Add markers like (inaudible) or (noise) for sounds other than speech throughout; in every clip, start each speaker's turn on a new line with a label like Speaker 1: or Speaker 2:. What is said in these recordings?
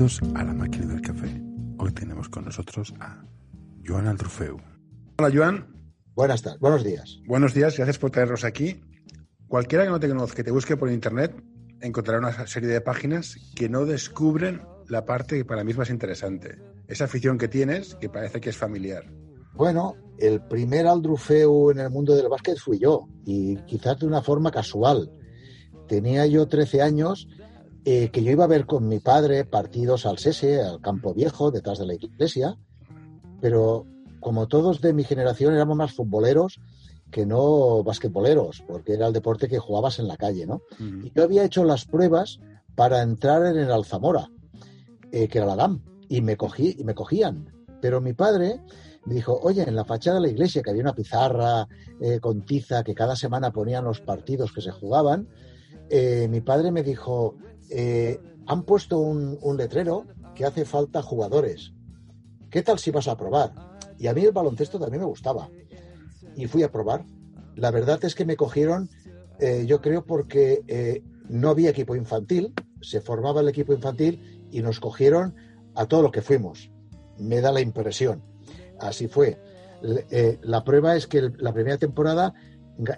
Speaker 1: Bienvenidos a la máquina del café. Hoy tenemos con nosotros a Joan Altrufeu. Hola Joan.
Speaker 2: Buenas tardes, buenos días.
Speaker 1: Buenos días, gracias por traernos aquí. Cualquiera que no te conozca, que te busque por internet, encontrará una serie de páginas que no descubren la parte que para mí es más interesante. Esa afición que tienes que parece que es familiar.
Speaker 2: Bueno, el primer Aldrufeu en el mundo del básquet fui yo, y quizás de una forma casual. Tenía yo 13 años eh, que yo iba a ver con mi padre partidos al Sese, al Campo Viejo, detrás de la iglesia, pero como todos de mi generación éramos más futboleros que no basquetboleros, porque era el deporte que jugabas en la calle, ¿no? Y yo había hecho las pruebas para entrar en el Alzamora, eh, que era la GAM, y me, cogí, y me cogían. Pero mi padre me dijo, oye, en la fachada de la iglesia, que había una pizarra eh, con tiza que cada semana ponían los partidos que se jugaban, mi padre me dijo, eh, han puesto un, letrero que hace falta jugadores. ¿Qué tal si vas a probar? Y a mí el baloncesto también me gustaba. Y fui a probar. La verdad es que me cogieron, eh, yo creo, porque eh, no había equipo infantil, se formaba el equipo infantil y nos cogieron a todo lo que fuimos. Me da la impresión. Así fue. la prueba es que la primera temporada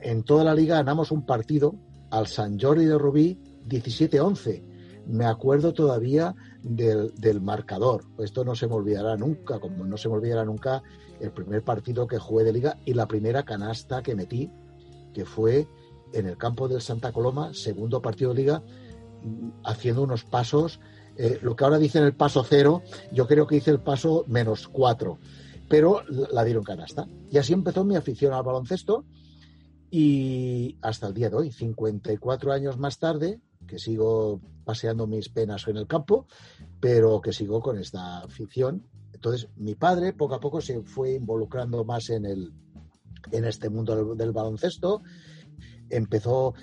Speaker 2: en toda la liga ganamos un partido al San Jordi de Rubí 17-11. Me acuerdo todavía del, marcador. Esto no se me olvidará nunca, como no se me olvidará nunca el primer partido que jugué de liga y la primera canasta que metí, que fue en el campo del Santa Coloma, segundo partido de liga, haciendo unos pasos, eh, lo que ahora dicen el paso cero, yo creo que hice el paso menos cuatro, pero la dieron canasta. Y así empezó mi afición al baloncesto y hasta el día de hoy, 54 años más tarde, que sigo paseando mis penas en el campo, pero que sigo con esta afición. Entonces, mi padre poco a poco se fue involucrando más en, el, en este mundo del, baloncesto. Empezó,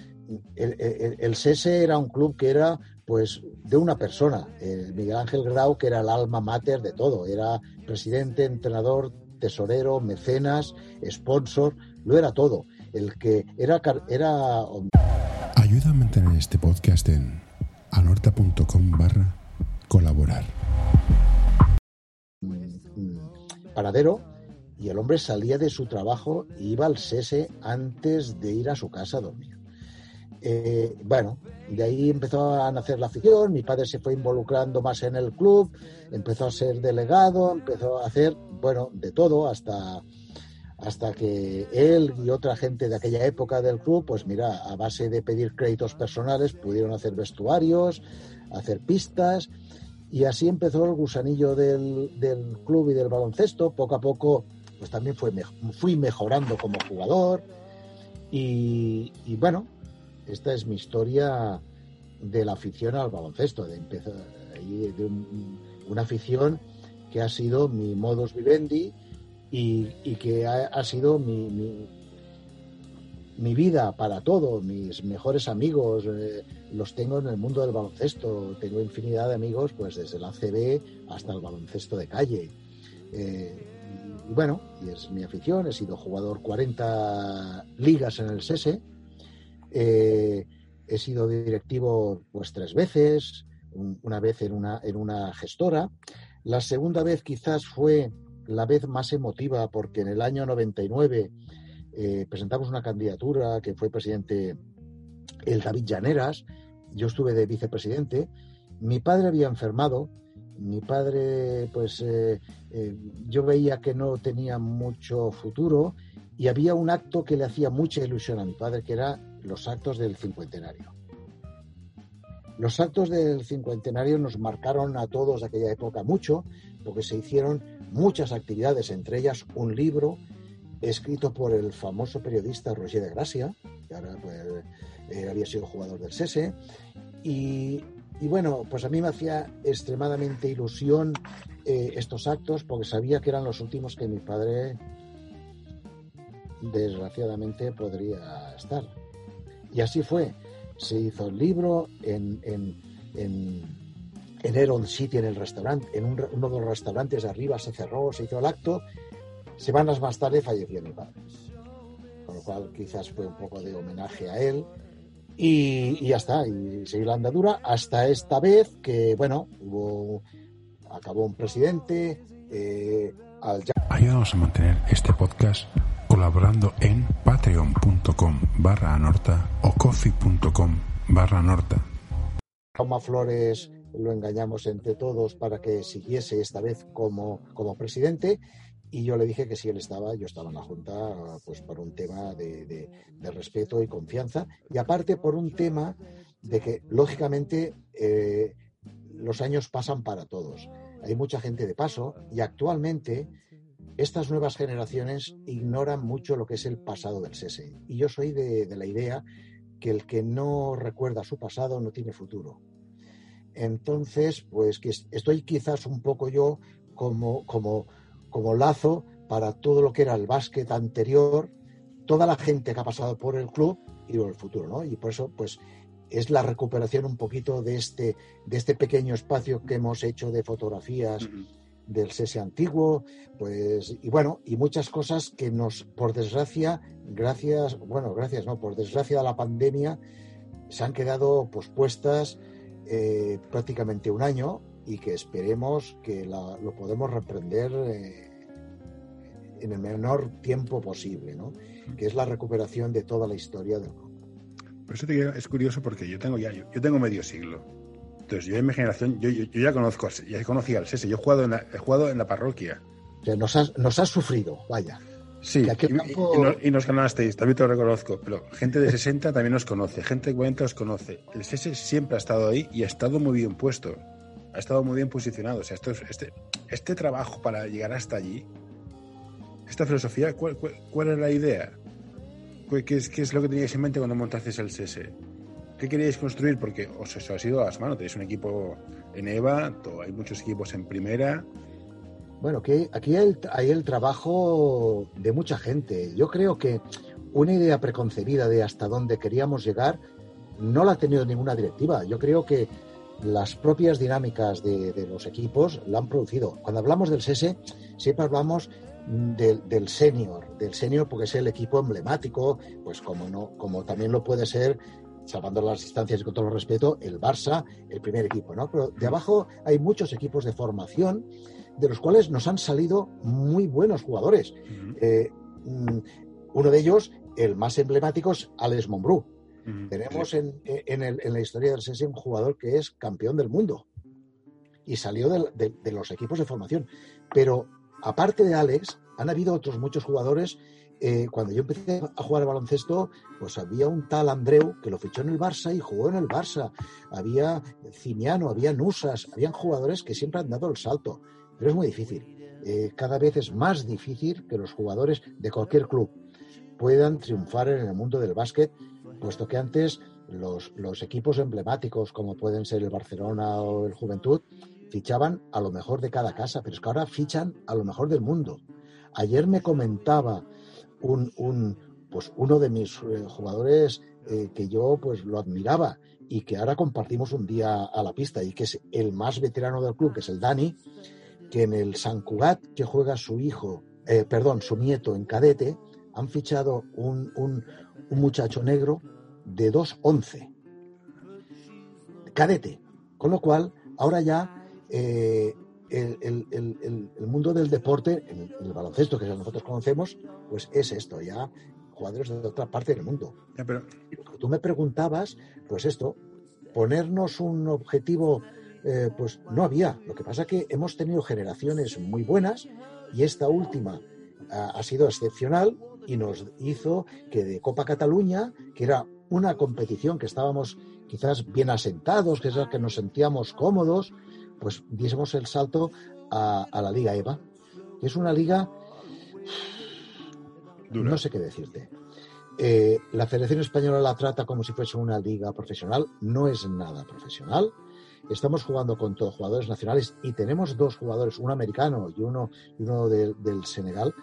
Speaker 2: el, el, SESE era un club que era pues de una persona, Miguel Ángel Grau, que era el alma mater de todo, era presidente, entrenador, tesorero, mecenas, sponsor, lo era todo. El que era, era
Speaker 1: Ayuda a mantener este podcast en anorta.com barra colaborar.
Speaker 2: Paradero y el hombre salía de su trabajo e iba al SESE antes de ir a su casa a dormir. Eh, bueno, de ahí empezó a nacer la afición, mi padre se fue involucrando más en el club, empezó a ser delegado, empezó a hacer, bueno, de todo, hasta hasta que él y otra gente de aquella época del club, pues mira, a base de pedir créditos personales, pudieron hacer vestuarios, hacer pistas, y así empezó el gusanillo del, club y del baloncesto. Poco a poco, pues también fue, fui mejorando como jugador, y, bueno, esta es mi historia de la afición al baloncesto, de empezar de una afición que ha sido mi modus vivendi y, que ha, sido mi, mi, vida para todo. Mis mejores amigos eh, los tengo en el mundo del baloncesto. Tengo infinidad de amigos, pues desde la CB hasta el baloncesto de calle. Eh, y bueno, y es mi afición. He sido jugador 40 ligas en el SESE. Eh, he sido directivo pues tres veces, una vez en una, en una gestora. La segunda vez quizás fue la vez más emotiva porque en el año 99 eh, presentamos una candidatura que fue presidente el David Llaneras, yo estuve de vicepresidente, mi padre había enfermado, mi padre pues eh, eh, yo veía que no tenía mucho futuro y había un acto que le hacía mucha ilusión a mi padre que era los actos del cincuentenario. Los actos del cincuentenario nos marcaron a todos de aquella época mucho, porque se hicieron muchas actividades, entre ellas un libro escrito por el famoso periodista Roger de Gracia, que ahora pues, eh, había sido jugador del SESE, y, bueno, pues a mí me hacía extremadamente ilusión eh, estos actos porque sabía que eran los últimos que mi padre desgraciadamente podría estar. Y así fue se hizo el libro en, en, en, en Heron City, en el restaurante, en uno de los restaurantes de arriba se cerró, se hizo el acto. Semanas más tarde falleció mi padre. Con lo cual quizás fue un poco de homenaje a él. Y, ya está, y seguir la andadura hasta esta vez que, bueno, hubo, acabó un presidente. Eh,
Speaker 1: Ayúdanos a mantener este podcast colaborando en patreon.com barra anorta o coffee.com barra anorta.
Speaker 2: Flores lo engañamos entre todos para que siguiese esta vez como, como presidente y yo le dije que si él estaba, yo estaba en la Junta, pues por un tema de, respeto y confianza, y aparte por un tema de que, lógicamente, eh, los años pasan para todos. Hay mucha gente de paso y actualmente estas nuevas generaciones ignoran mucho lo que es el pasado del SESE. Y yo soy de, de la idea que el que no recuerda su pasado no tiene futuro. Entonces, pues que estoy quizás un poco yo como, como como lazo para todo lo que era el básquet anterior, toda la gente que ha pasado por el club y por el futuro, ¿no? Y por eso, pues, es la recuperación un poquito de este, de este pequeño espacio que hemos hecho de fotografías del SESE antiguo, pues, y bueno, y muchas cosas que nos, por desgracia, gracias, bueno, gracias, no, por desgracia de la pandemia, se han quedado pospuestas eh, prácticamente un año y que esperemos que lo podemos reprender eh, en el menor tiempo posible, ¿no? que es la recuperación de toda la historia del grupo.
Speaker 1: Por eso te es curioso porque yo tengo ya, yo, tengo medio siglo. Entonces yo en mi generación, yo, ya conozco, ya conocía al SESE, yo he jugado en la, he jugado en la parroquia.
Speaker 2: O sea, nos has, nos has sufrido, vaya.
Speaker 1: Sí, y, nos, ganasteis, también te lo reconozco, pero gente de 60 también nos conoce, gente de 40 os conoce. El SESE siempre ha estado ahí y ha estado muy bien puesto ha estado muy bien posicionado. O sea, esto, este, este trabajo para llegar hasta allí, esta filosofía, ¿cuál, cuál, es la idea? ¿Qué es, ¿Qué es, lo que teníais en mente cuando montasteis el CS? ¿Qué queríais construir? Porque os, os ha sido a las manos. Tenéis un equipo en EVA, hay muchos equipos en primera.
Speaker 2: Bueno, que aquí hay el, trabajo de mucha gente. Yo creo que una idea preconcebida de hasta dónde queríamos llegar no la ha tenido ninguna directiva. Yo creo que las propias dinámicas de, los equipos la han producido. Cuando hablamos del SESE, siempre hablamos del, senior, del senior porque es el equipo emblemático, pues como no, como también lo puede ser, salvando las distancias y con todo el respeto, el Barça, el primer equipo, ¿no? Pero de abajo hay muchos equipos de formación de los cuales nos han salido muy buenos jugadores. Eh, mm, uno de ellos, el más emblemático, es Alex Monbrú tenemos en, la historia del SESI un jugador que es campeón del mundo y salió de, los equipos de formación. Pero aparte de Alex, han habido otros muchos jugadores. Eh, cuando yo empecé a jugar al baloncesto, pues había un tal Andreu que lo fichó en el Barça y jugó en el Barça. Había Cimiano, había Nusas, habían jugadores que siempre han dado el salto. Pero es muy difícil. Eh, cada vez es más difícil que los jugadores de cualquier club puedan triunfar en el mundo del básquet puesto que antes los, equipos emblemáticos, como pueden ser el Barcelona o el Juventud, fichaban a lo mejor de cada casa, pero es que ahora fichan a lo mejor del mundo. Ayer me comentaba un, pues uno de mis eh, jugadores eh, que yo pues lo admiraba y que ahora compartimos un día a la pista y que es el más veterano del club, que es el Dani, que en el San Cugat que juega su hijo, eh, perdón, su nieto en cadete, han fichado un, un muchacho negro de 2'11, cadete. Con lo cual, ahora ya eh, el, mundo del deporte, el, el baloncesto que nosotros conocemos, pues es esto, ya jugadores de otra parte del mundo.
Speaker 1: pero...
Speaker 2: Tú me preguntabas, pues esto, ponernos un objetivo, eh, pues no había. Lo que pasa es que hemos tenido generaciones muy buenas y esta última ha sido excepcional y nos hizo que de Copa Cataluña, que era una competición que estábamos quizás bien asentados, que que nos sentíamos cómodos, pues diésemos el salto a, la Liga EVA, que es una liga, no sé qué decirte. Eh, la Federación Española la trata como si fuese una liga profesional, no es nada profesional. Estamos jugando con todos jugadores nacionales y tenemos dos jugadores, un americano y uno, uno del Senegal,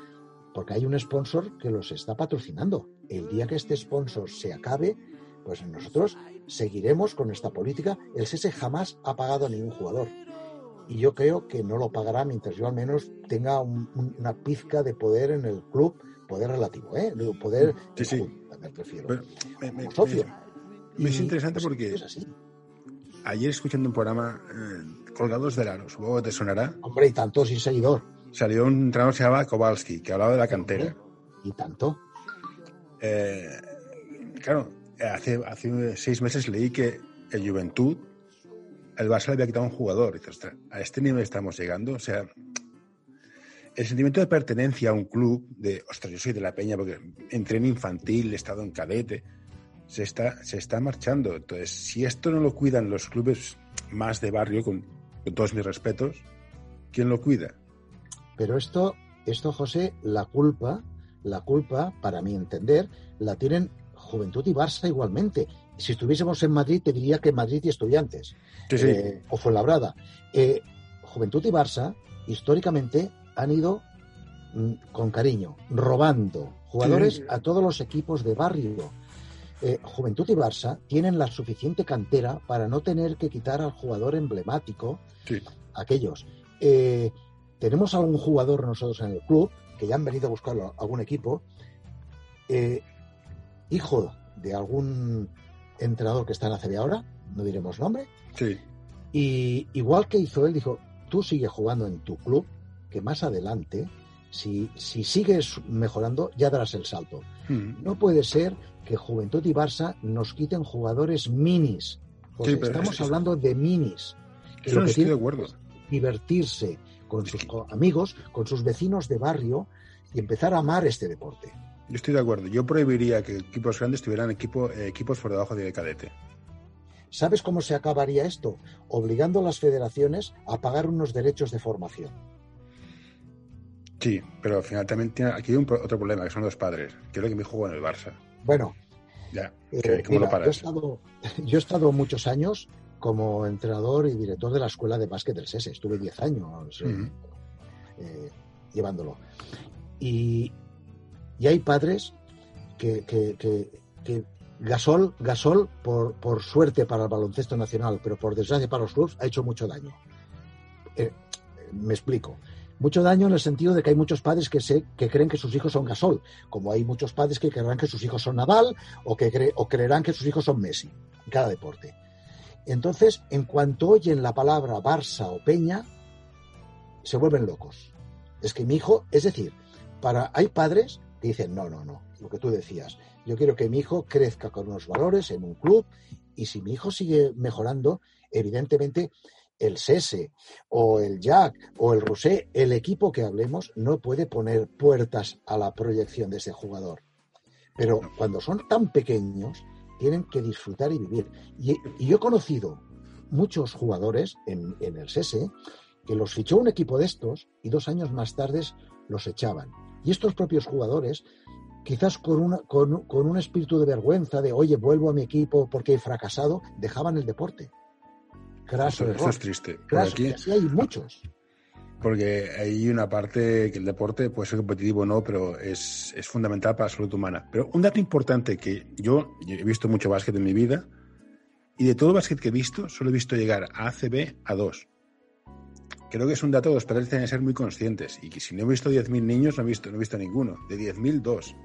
Speaker 2: porque hay un sponsor que los está patrocinando. El día que este sponsor se acabe, pues nosotros seguiremos con esta política. El SESE jamás ha pagado a ningún jugador. Y yo creo que no lo pagará mientras yo al menos tenga una pizca de poder en el club, poder relativo, ¿eh? Poder,
Speaker 1: sí, sí.
Speaker 2: me prefiero. socio.
Speaker 1: es interesante porque ayer escuchando un programa eh, Colgados del Aro, supongo que te sonará.
Speaker 2: Hombre, y tanto sin seguidor.
Speaker 1: Salió un entrenador que se llamaba Kowalski, que hablaba de la cantera.
Speaker 2: Y tanto.
Speaker 1: Eh, claro, hace, hace seis meses leí que el Juventud, el Barça le había quitado un jugador. Y a este nivel estamos llegando. O sea, el sentimiento de pertenencia a un club, de, ostras, yo soy de la peña porque entré en infantil, he estado en cadete, se está, se está marchando. Entonces, si esto no lo cuidan los clubes más de barrio, con, todos mis respetos, ¿quién lo cuida?
Speaker 2: Pero esto, esto, José, la culpa, la culpa, para mi entender, la tienen Juventud y Barça igualmente. Si estuviésemos en Madrid, te diría que Madrid y Estudiantes.
Speaker 1: Sí, sí. Eh,
Speaker 2: o Fuenlabrada. Eh, Juventud y Barça, históricamente, han ido mm, con cariño, robando jugadores a todos los equipos de barrio. Eh, Juventud y Barça tienen la suficiente cantera para no tener que quitar al jugador emblemático, aquellos. Eh, tenemos a un jugador nosotros en el club, que ya han venido a buscarlo a algún equipo, eh, hijo de algún entrenador que está en la CB ahora, no diremos nombre,
Speaker 1: sí.
Speaker 2: y igual que hizo él, dijo, tú sigue jugando en tu club, que más adelante, si, si sigues mejorando, ya darás el salto. Hmm. No puede ser que Juventud y Barça nos quiten jugadores minis. estamos hablando de minis.
Speaker 1: Que lo que estoy de acuerdo.
Speaker 2: divertirse con sus amigos, con sus vecinos de barrio y empezar a amar este deporte.
Speaker 1: Yo estoy de acuerdo. Yo prohibiría que equipos grandes tuvieran equipo, eh, equipos por debajo de cadete.
Speaker 2: ¿Sabes cómo se acabaría esto? Obligando a las federaciones a pagar unos derechos de formación.
Speaker 1: Sí, pero al final también tiene aquí hay un, otro problema, que son los padres. Quiero que mi hijo en el Barça.
Speaker 2: Bueno,
Speaker 1: ya, eh, ¿cómo lo paras? (laughs)
Speaker 2: Yo he, estado, muchos años como entrenador y director de la escuela de básquet del SESE. Estuve 10 años eh, eh, llevándolo. Y, hay padres que, que, Gasol, Gasol por, por, suerte para el baloncesto nacional, pero por desgracia para los clubes, ha hecho mucho daño. me explico. Mucho daño en el sentido de que hay muchos padres que, se, que creen que sus hijos son Gasol, como hay muchos padres que creerán que sus hijos son Nadal o que o creerán que sus hijos son Messi, en cada deporte. Entonces, en cuanto oyen la palabra Barça o Peña, se vuelven locos. Es que mi hijo, es decir, para hay padres que dicen, no, no, no, lo que tú decías, yo quiero que mi hijo crezca con unos valores en un club y si mi hijo sigue mejorando, evidentemente el SESE o el Jack o el Rosé, el equipo que hablemos no puede poner puertas a la proyección de ese jugador. Pero cuando son tan pequeños, tienen que disfrutar y vivir. Y, yo he conocido muchos jugadores en, el SESE que los fichó un equipo de estos y dos años más tarde los echaban. Y estos propios jugadores, quizás con, con un espíritu de vergüenza, de oye, vuelvo a mi equipo porque he fracasado, dejaban el deporte
Speaker 1: eso, es triste.
Speaker 2: aquí, hay muchos.
Speaker 1: Porque hay una parte que el deporte puede ser competitivo o no, pero es, fundamental para la salud humana. Pero un dato importante que yo, he visto mucho básquet en mi vida y de todo el básquet que he visto, solo he visto llegar a ACB a dos. Creo que es un dato que los padres tienen que ser muy conscientes y que si no he visto 10.000 niños, no he visto, no he visto ninguno. De 10.000, dos.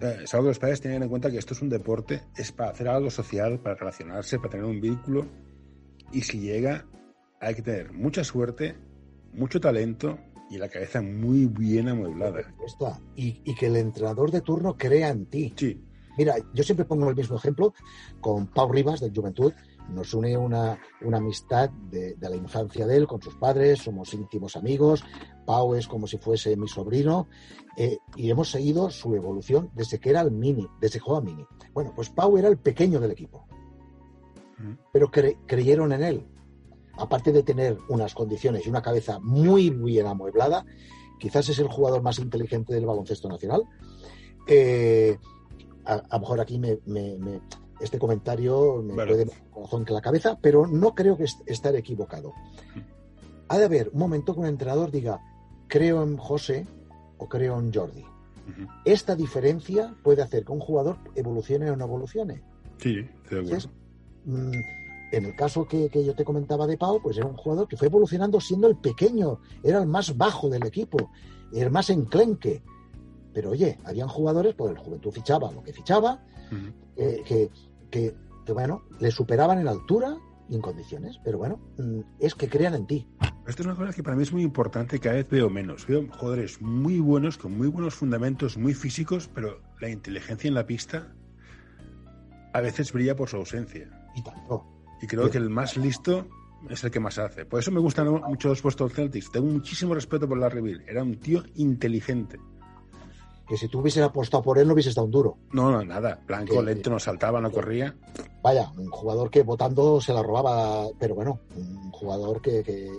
Speaker 1: Eh, es algo que los padres tienen en cuenta que esto es un deporte, es para hacer algo social, para relacionarse, para tener un vínculo y si llega, hay que tener mucha suerte, mucho talento y la cabeza muy bien amueblada.
Speaker 2: Y, y que el entrenador de turno crea en ti.
Speaker 1: Sí.
Speaker 2: Mira, yo siempre pongo el mismo ejemplo con Pau Rivas de Juventud. Nos une una, una amistad de, la infancia de él con sus padres, somos íntimos amigos. Pau es como si fuese mi sobrino eh, y hemos seguido su evolución desde que era el mini, desde que jugaba mini. Bueno, pues Pau era el pequeño del equipo pero creyeron en él. Aparte de tener unas condiciones y una cabeza muy bien amueblada, quizás es el jugador más inteligente del baloncesto nacional. Eh, a, lo mejor aquí me, este comentario me puede corazón que la cabeza, pero no creo que estar equivocado. Ha de haber un momento que un entrenador diga, creo en José o creo en Jordi. Esta diferencia puede hacer que un jugador evolucione o no evolucione.
Speaker 1: Sí, de
Speaker 2: Mm, en el caso que, yo te comentaba de Pau, pues era un jugador que fue evolucionando siendo el pequeño, era el más bajo del equipo, el más enclenque. Pero oye, habían jugadores, pues el Juventud fichaba lo que fichaba, eh, que que, bueno, le superaban en altura y en condiciones, pero bueno, mm, es que crean en ti.
Speaker 1: Esto es una cosa que para mí es muy importante, cada vez veo menos. Veo jugadores muy buenos, con muy buenos fundamentos, muy físicos, pero la inteligencia en la pista a veces brilla por su ausencia.
Speaker 2: Y tanto.
Speaker 1: Y creo que el más listo es el que más hace. Por eso me gustan mucho los puestos Celtics. Tengo muchísimo respeto por Larry Bird. Era un tío inteligente.
Speaker 2: Que si tú hubieses apostado por él no hubieses dado un duro.
Speaker 1: No, no, nada. Blanco, lento, no saltaba, no corría.
Speaker 2: Vaya, un jugador que votando se la robaba, pero bueno, un jugador que...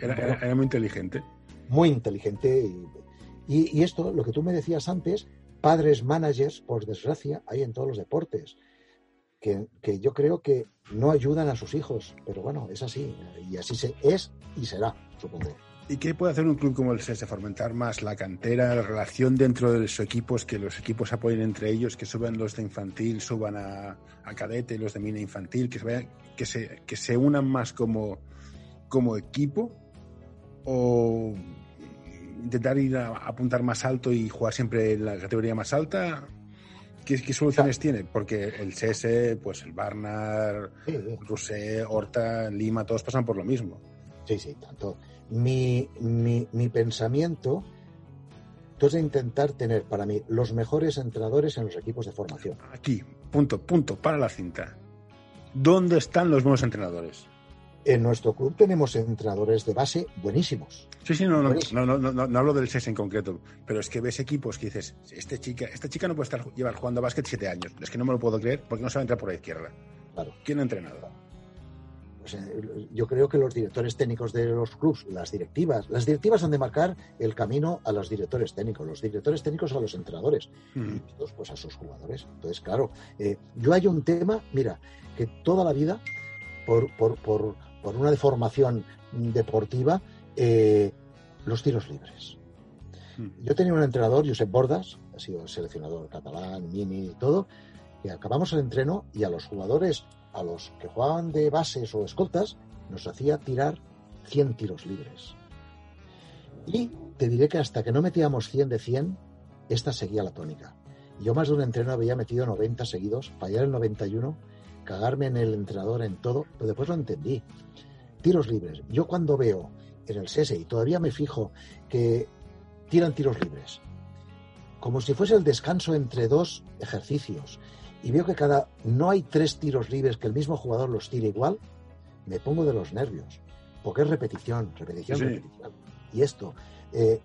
Speaker 1: era, muy inteligente.
Speaker 2: Muy inteligente. Y, y esto, lo que tú me decías antes, padres managers, por desgracia, hay en todos los deportes que, yo creo que no ayudan a sus hijos, pero bueno, es así, y así se, es y será, supongo.
Speaker 1: ¿Y qué puede hacer un club como el SES? Fomentar más la cantera, la relación dentro de los equipos, que los equipos apoyen entre ellos, que suban los de infantil, suban a, cadete, los de mina infantil, que se, que se, que se unan más como, como equipo, o intentar ir a apuntar más alto y jugar siempre en la categoría más alta. ¿Qué, soluciones tiene? Porque el CS, pues el Barnard, sí, Horta, Lima, todos pasan por lo mismo.
Speaker 2: Sí, sí, tanto. Mi, mi, mi pensamiento es intentar tener para mí los mejores entrenadores en los equipos de formación.
Speaker 1: Aquí, punto, punto, para la cinta. ¿Dónde están los buenos entrenadores?
Speaker 2: En nuestro club tenemos entrenadores de base buenísimos.
Speaker 1: Sí, sí, no, no, no, no, no, hablo del SES en concreto, pero es que ves equipos que dices, este chica, esta chica no puede estar llevar jugando a básquet siete años. Es que no me lo puedo creer porque no sabe entrar por la izquierda. Claro. ¿Quién ha entrenado?
Speaker 2: Pues, eh, yo creo que los directores técnicos de los clubs, las directivas, las directivas han de marcar el camino a los directores técnicos, los directores técnicos a los entrenadores y todos pues a sus jugadores. Entonces, claro, eh, yo hay un tema, mira, que toda la vida, por, por, por por una deformación deportiva, eh, los tiros libres. Hmm. Yo tenía un entrenador, Josep Bordas, ha sido seleccionador catalán, mini y todo, que acabamos el entreno y a los jugadores, a los que jugaban de bases o escoltas, nos hacía tirar 100 tiros libres. Y te diré que hasta que no metíamos 100 de 100, esta seguía la tónica. Yo más de un entreno había metido 90 seguidos, fallar el 91 cagarme en el entrenador en todo, pero después lo entendí. Tiros libres. Yo cuando veo en el SESE, y todavía me fijo que tiran tiros libres, como si fuese el descanso entre dos ejercicios, y veo que cada no hay tres tiros libres que el mismo jugador los tire igual, me pongo de los nervios, porque es repetición, repetición, repetición. Y esto, eh,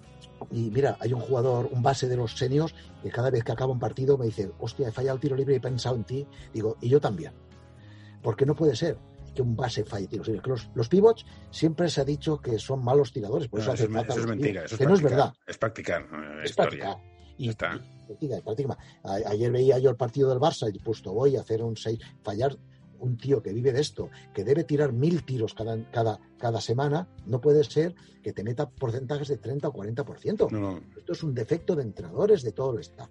Speaker 2: y mira, hay un jugador, un base de los senios, que cada vez que acaba un partido me dice, hostia, he fallado el tiro libre y he pensado en ti. Digo, y yo también. Porque no puede ser que un base falle tiros libres. Los, pivots siempre se ha dicho que son malos tiradores, por eso,
Speaker 1: hace falta es mentira,
Speaker 2: que no es verdad.
Speaker 1: Es practicar.
Speaker 2: Es practicar. Y, está. Ayer veía yo el partido del Barça y puesto voy a hacer un 6, fallar un tío que vive de esto, que debe tirar mil tiros cada, cada, cada semana, no puede ser que te meta porcentajes de 30 o 40%. No, Esto es un defecto de entrenadores de todo el staff.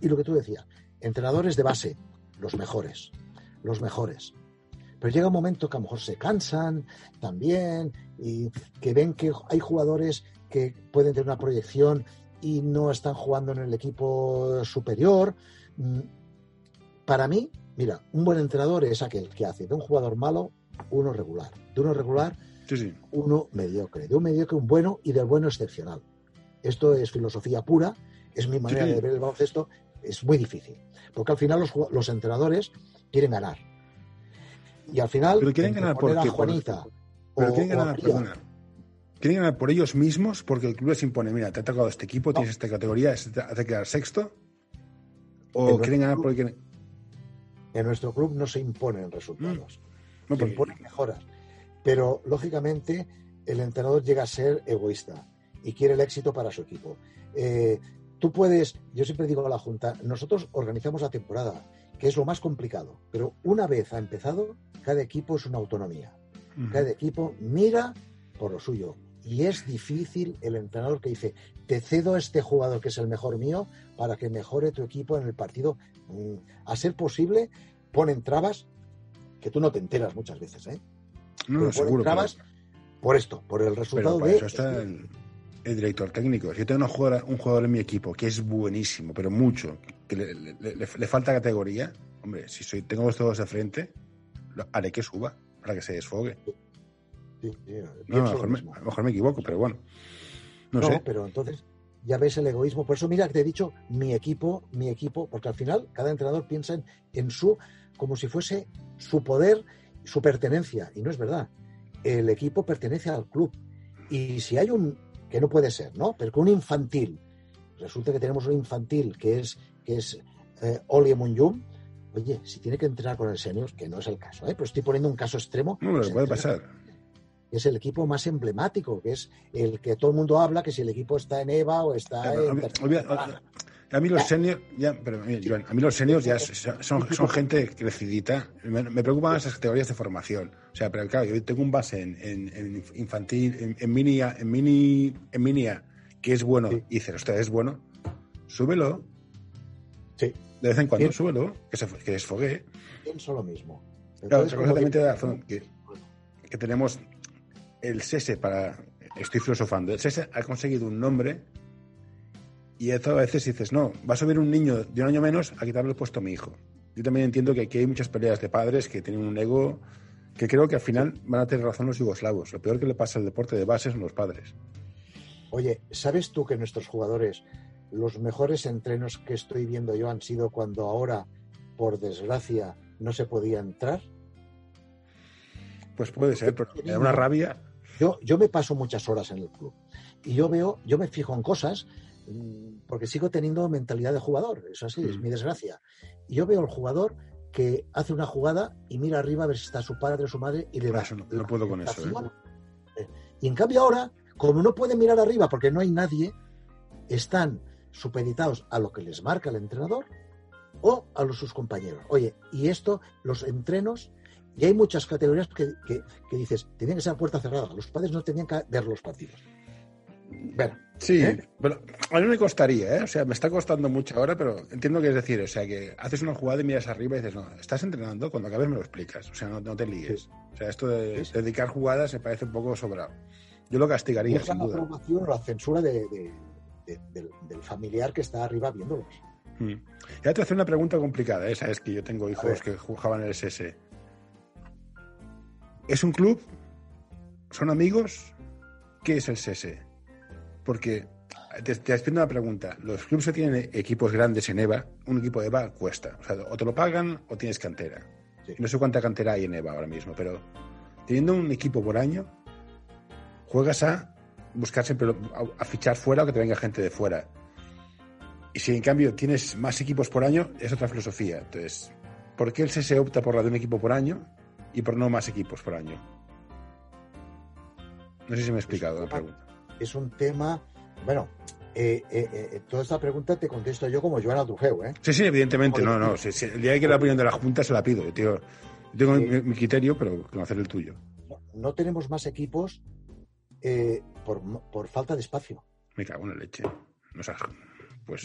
Speaker 2: Y lo que tú decías, entrenadores de base, los mejores, los mejores. Pero llega un momento que a lo mejor se cansan también y que ven que hay jugadores que pueden tener una proyección y no están jugando en el equipo superior. Mm, para mí, mira, un buen entrenador es aquel que hace de un jugador malo uno regular, de uno regular uno mediocre, de un mediocre un bueno y del bueno excepcional. Esto es filosofía pura, es mi manera de ver el baloncesto, es muy difícil, porque al final los, los entrenadores quieren ganar y al final.
Speaker 1: Pero quieren ganar por Juanita. pero quieren ganar, ¿Quieren ganar por ellos mismos? Porque el club les impone, mira, te ha tocado este equipo, tienes esta categoría, te hace quedar sexto. ¿O quieren ganar porque
Speaker 2: En nuestro club no se imponen resultados. Mm. No, se imponen mejoras. Pero, lógicamente, el entrenador llega a ser egoísta y quiere el éxito para su equipo. Eh, tú puedes, yo siempre digo a la Junta, nosotros organizamos la temporada que es lo más complicado. Pero una vez ha empezado, cada equipo es una autonomía. Cada equipo mira por lo suyo. Y es difícil el entrenador que dice, te cedo a este jugador que es el mejor mío para que mejore tu equipo en el partido. Mm, a ser posible, ponen trabas que tú no te enteras muchas veces. ¿eh?
Speaker 1: No, seguro.
Speaker 2: Trabas por esto, por el resultado de...
Speaker 1: Eso está el, director técnico. Si yo tengo un jugador, en mi equipo que es buenísimo, pero mucho, que le falta categoría, hombre, si soy, tengo los dedos de frente, haré que suba para que se desfogue. no, a, lo mejor me, equivoco, pero bueno. No, no sé.
Speaker 2: pero entonces ya ves el egoísmo. Por eso, mira, que te he dicho mi equipo, mi equipo, porque al final cada entrenador piensa en, su, como si fuese su poder, su pertenencia, y no es verdad. El equipo pertenece al club. Y si hay un, que no puede ser, ¿no? Pero que un infantil, resulta que tenemos un infantil que es, que es eh, Oli Munyum, oye, si tiene que entrenar con el senior, que no es el caso, ¿eh? pero estoy poniendo un caso extremo.
Speaker 1: No,
Speaker 2: pues
Speaker 1: puede pasar
Speaker 2: es el equipo más emblemático, que es el que todo el mundo habla, que si el equipo está en EVA o está en...
Speaker 1: a mí los seniors, ya, pero, a mí los seniors ya son, son gente crecidita. Me, preocupan esas categorías de formación. O sea, pero claro, yo tengo un base en, infantil, en, mini, en mini, en minia, que es bueno, y dices, usted es bueno, súbelo.
Speaker 2: Sí.
Speaker 1: De vez en cuando, súbelo, que se que desfogue.
Speaker 2: Pienso lo mismo.
Speaker 1: claro, completamente de razón. Que, que tenemos el SESE para. Estoy filosofando. El SESE ha conseguido un nombre y a veces dices, no, va a subir un niño de un año menos a quitarle el puesto a mi hijo. Yo también entiendo que aquí hay muchas peleas de padres que tienen un ego que creo que al final van a tener razón los yugoslavos. Lo peor que le pasa al deporte de base son los padres.
Speaker 2: Oye, ¿sabes tú que nuestros jugadores, los mejores entrenos que estoy viendo yo han sido cuando ahora, por desgracia, no se podía entrar?
Speaker 1: Pues puede ser, pero me da una rabia
Speaker 2: yo, yo me paso muchas horas en el club y yo veo, yo me fijo en cosas porque sigo teniendo mentalidad de jugador, eso así, es mm. mi desgracia. Y yo veo al jugador que hace una jugada y mira arriba a ver si está su padre o su madre y le da.
Speaker 1: no, puedo con eso.
Speaker 2: ¿eh? Y en cambio ahora, como no pueden mirar arriba porque no hay nadie, están supeditados a lo que les marca el entrenador o a los, sus compañeros. Oye, y esto, los entrenos y hay muchas categorías que, dices, tenían que ser a puerta cerrada. Los padres no tenían que ver los partidos.
Speaker 1: Bueno, sí, ¿eh? pero a mí me costaría, ¿eh? O sea, me está costando mucho ahora, pero entiendo que es decir, o sea, que haces una jugada y miras arriba y dices, no, estás entrenando, cuando acabes me lo explicas, o sea, no, te líes. O sea, esto de dedicar jugadas me parece un poco sobrado. Yo lo castigaría, sin
Speaker 2: duda. la o la censura del, familiar que está arriba viéndolos.
Speaker 1: Mm. Ya te hace una pregunta complicada, esa ¿eh? es que yo tengo hijos que jugaban en el SS. ¿Es un club? ¿Son amigos? ¿Qué es el SESE? Porque te, te haciendo una pregunta. Los clubes que tienen equipos grandes en EVA, un equipo de EVA cuesta. O sea, o te lo pagan o tienes cantera. No sé cuánta cantera hay en EVA ahora mismo, pero teniendo un equipo por año, juegas a buscar siempre a, fichar fuera o que te venga gente de fuera. Y si en cambio tienes más equipos por año, es otra filosofía. Entonces, ¿por qué el SESE opta por la de un equipo por año y por no más equipos por año. No sé si me he explicado la pregunta.
Speaker 2: Es un tema, bueno, eh, eh, eh, toda esta pregunta te contesto yo como Joana Trujeu, ¿eh?
Speaker 1: Sí, sí, evidentemente, no, no. el día que la opinión de la Junta se la pido, tío. Tengo mi, criterio, pero conocer el tuyo.
Speaker 2: No, tenemos más equipos por, falta de espacio.
Speaker 1: Me cago en la leche. No sé, pues...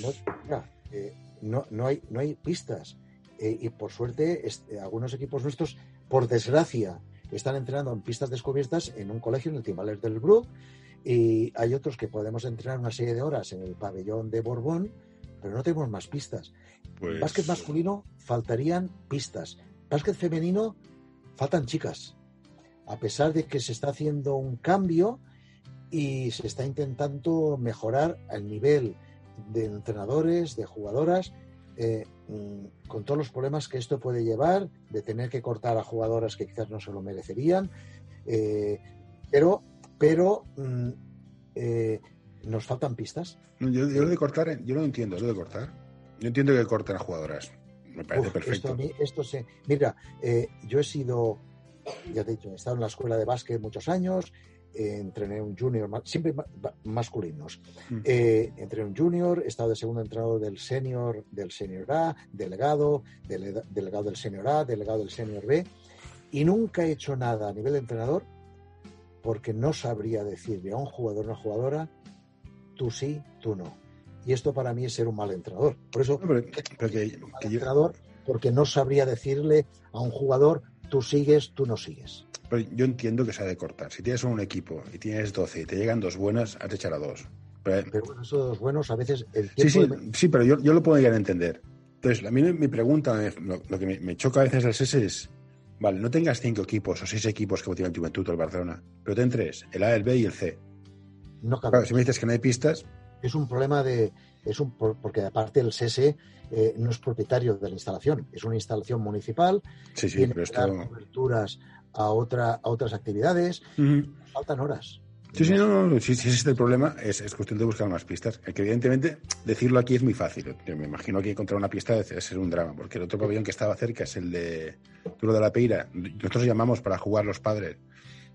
Speaker 2: No, no, hay, no hay pistas. y por suerte, algunos equipos nuestros por desgracia, están entrenando en pistas descubiertas en un colegio en el Timbales del Brook y hay otros que podemos entrenar una serie de horas en el pabellón de Borbón, pero no tenemos más pistas. Pues... Básquet masculino faltarían pistas. Básquet femenino faltan chicas. A pesar de que se está haciendo un cambio y se está intentando mejorar el nivel de entrenadores, de jugadoras, eh, mm, con todos los problemas que esto puede llevar, de tener que cortar a jugadoras que quizás no se lo merecerían, eh, pero, pero mm, eh, nos faltan pistas.
Speaker 1: yo, lo de cortar, yo no entiendo, lo de cortar. Yo entiendo que corten a jugadoras. Me parece perfecto.
Speaker 2: Esto, se, mira, yo he sido, ya te he dicho, he estado en la escuela de básquet muchos años, entrené un junior, siempre masculinos. Mm. Eh, entrené un junior, he estado de segundo entrenador del senior, del senior A, delegado, delegado del senior A, delegado del senior B, y nunca he hecho nada a nivel de entrenador porque no sabría decirle a un jugador o una jugadora, tú sí, tú no. Y esto para mí es ser un mal entrenador. Por eso, entrenador, porque no sabría decirle a un jugador, tú sigues, tú no sigues.
Speaker 1: Pero yo entiendo que se ha de cortar. Si tienes un equipo y tienes 12 y te llegan dos buenas, has de echar a dos.
Speaker 2: Pero, bueno, esos dos buenos a veces
Speaker 1: el tiempo Sí, sí, sí pero yo, yo, lo puedo llegar a entender. Entonces, a mí mi pregunta, lo, que me, choca a veces del SES es, vale, no tengas cinco equipos o seis equipos como tiene el Juventud o el Barcelona, pero ten tres, el A, el B y el C.
Speaker 2: No claro,
Speaker 1: si me dices que no hay pistas...
Speaker 2: Es un problema de... Es un, porque aparte el SES eh, no es propietario de la instalación, es una instalación municipal,
Speaker 1: sí, sí,
Speaker 2: tiene
Speaker 1: pero
Speaker 2: esto... coberturas a, otra, a otras actividades, faltan horas.
Speaker 1: Sí, sí, no, no, si, ese es el problema, es, cuestión de buscar más pistas. Que evidentemente decirlo aquí es muy fácil. me imagino que encontrar una pista debe ser un drama, porque el otro pabellón que estaba cerca es el de Turo de la Peira. Nosotros llamamos para jugar los padres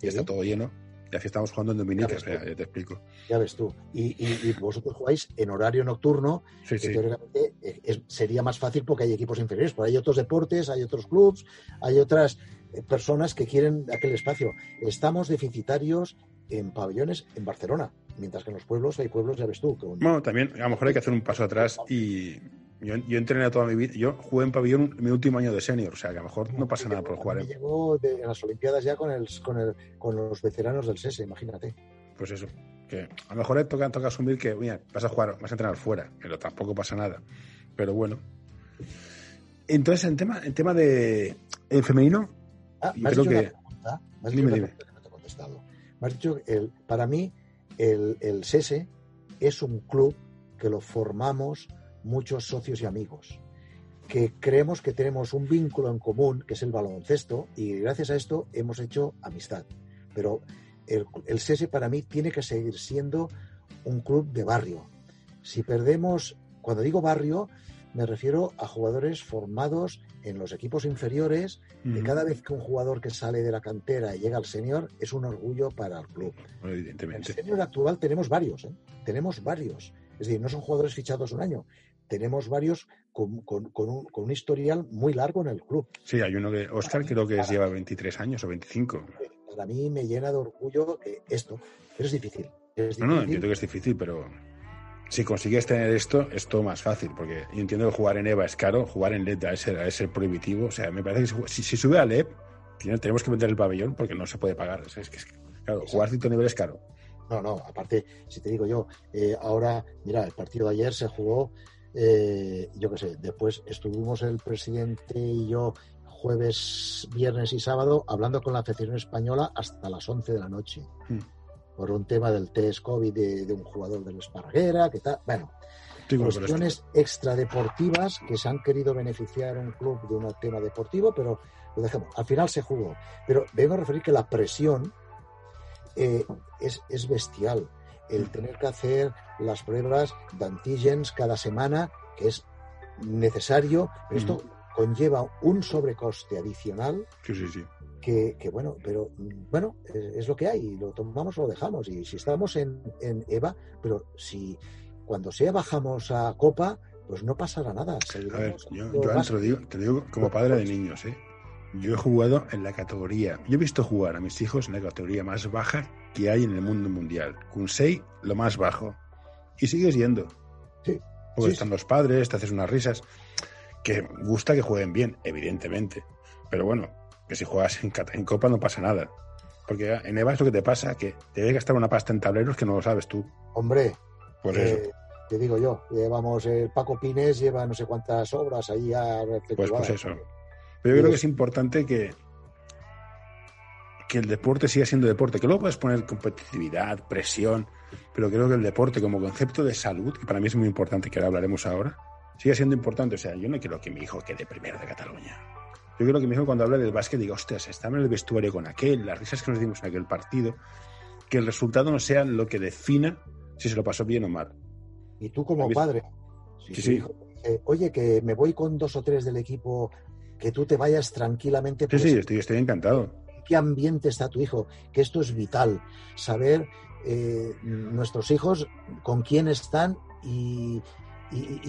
Speaker 1: y está todo lleno. Y así estamos jugando en Dominicas, ya, te explico.
Speaker 2: Ya ves tú. Y, vosotros jugáis en horario nocturno, que teóricamente eh, sería más fácil porque hay equipos inferiores, pero hay otros deportes, hay otros clubs, hay otras eh, personas que quieren aquel espacio. Estamos deficitarios en pabellones en Barcelona, mientras que en los pueblos hay pueblos, ya ves tú.
Speaker 1: Bueno, también a lo mejor hay que hacer un paso atrás y yo, yo entrené toda mi vida, yo jugué en pabellón mi último año de senior, o sea que a lo mejor no pasa nada por jugar.
Speaker 2: Me llegó de, en las Olimpiadas ya con, el, con, el, con los veteranos del SESE, imagínate.
Speaker 1: Pues eso, que a lo mejor toca, toca asumir que mira, vas a jugar, vas a entrenar fuera, pero tampoco pasa nada. Pero bueno. Entonces, en tema, en tema de femenino,
Speaker 2: ah, yo creo que. dime, dime. No te he contestado dicho, el, para mí el, el SESE es un club que lo formamos muchos socios y amigos, que creemos que tenemos un vínculo en común, que es el baloncesto, y gracias a esto hemos hecho amistad. Pero el, el SESE para mí tiene que seguir siendo un club de barrio. Si perdemos, cuando digo barrio, me refiero a jugadores formados en los equipos inferiores, y cada vez que un jugador que sale de la cantera y llega al senior es un orgullo para el club.
Speaker 1: evidentemente.
Speaker 2: En el senior actual tenemos varios, ¿eh? tenemos varios. Es decir, no son jugadores fichados un año, tenemos varios con, un, historial muy largo en el club.
Speaker 1: Sí, hay uno que, Oscar creo que lleva 23 años o 25.
Speaker 2: Para mí me llena de orgullo esto, pero es difícil. Es difícil.
Speaker 1: No, no, entiendo que es difícil, pero si consigues tener esto, es todo más fácil, porque yo entiendo que jugar en EVA es caro, jugar en LED es ser, ser prohibitivo. O sea, me parece que si, sube a LED, tenemos que vender el pabellón porque no se puede pagar. es que, claro, jugar cierto nivel es caro.
Speaker 2: No, no, aparte, si te digo yo, eh, ahora, mira, el partido de ayer se jugó, eh, yo qué sé, después estuvimos el presidente y yo jueves, viernes y sábado hablando con la Federación Española hasta las 11 de la noche. Hmm por un tema del test COVID de, un jugador de la Esparraguera, que tal. Bueno, cuestiones extradeportivas que se han querido beneficiar un club de un tema deportivo, pero lo dejemos. Al final se jugó. Pero vengo a referir que la presión eh, es, bestial. El tener que hacer las pruebas de antígenos cada semana, que es necesario, pero esto conlleva un sobrecoste adicional.
Speaker 1: Sí, sí, sí
Speaker 2: que, bueno, pero bueno, es, lo que hay, lo tomamos o lo dejamos. Y si estamos en, EVA, pero si cuando sea bajamos a Copa, pues no pasará nada.
Speaker 1: A ver, yo, yo te, digo, te digo como padre de niños, ¿eh? Yo he jugado en la categoría, yo he visto jugar a mis hijos en la categoría más baja que hay en el mundo mundial. Kunsei, lo más bajo. Y sigues yendo.
Speaker 2: Sí.
Speaker 1: Porque están los padres, te haces unas risas. Que gusta que jueguen bien, evidentemente. Pero bueno, que si juegas en, Copa no pasa nada. Porque en EVA es lo que te pasa, que te debe gastar una pasta en tableros que no lo sabes tú.
Speaker 2: Hombre,
Speaker 1: pues eso.
Speaker 2: Eh, te digo yo, llevamos el Paco Pines, lleva no sé cuántas obras ahí a
Speaker 1: Pues, pues eso. Pero yo creo que es importante que, que el deporte siga siendo deporte, que luego puedes poner competitividad, presión, pero creo que el deporte como concepto de salud, que para mí es muy importante, que ahora hablaremos ahora, sigue siendo importante. O sea, yo no quiero que mi hijo quede primero de Cataluña. Yo creo que mismo cuando habla del básquet digo, hostias, estamos en el vestuario con aquel, las risas que nos dimos en aquel partido, que el resultado no sea lo que defina si se lo pasó bien o mal.
Speaker 2: Y tú como padre,
Speaker 1: sí, sí.
Speaker 2: oye, que me voy con dos o tres del equipo, que tú te vayas tranquilamente.
Speaker 1: Sí, sí, estoy, estoy encantado.
Speaker 2: ¿Qué ambiente está tu hijo? Que esto es vital. Saber eh, nuestros hijos con quién están y, y,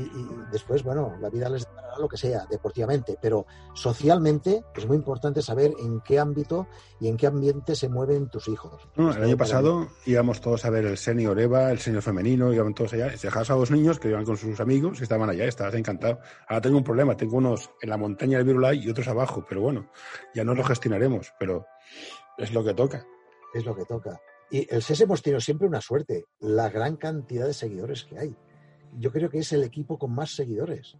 Speaker 2: después, bueno, la vida les lo que sea, deportivamente, pero socialmente es muy importante saber en qué ámbito y en qué ambiente se mueven tus hijos.
Speaker 1: el año pasado íbamos todos a ver el senior Eva, el senior femenino, íbamos todos allá, dejabas a dos niños que iban con sus amigos y estaban allá, estabas encantado. Ahora tengo un problema, tengo unos en la montaña de Virulai y otros abajo, pero bueno, ya no lo gestionaremos, pero es lo que toca.
Speaker 2: Es lo que toca. Y el SES hemos tenido siempre una suerte, la gran cantidad de seguidores que hay yo creo que es el equipo con más seguidores.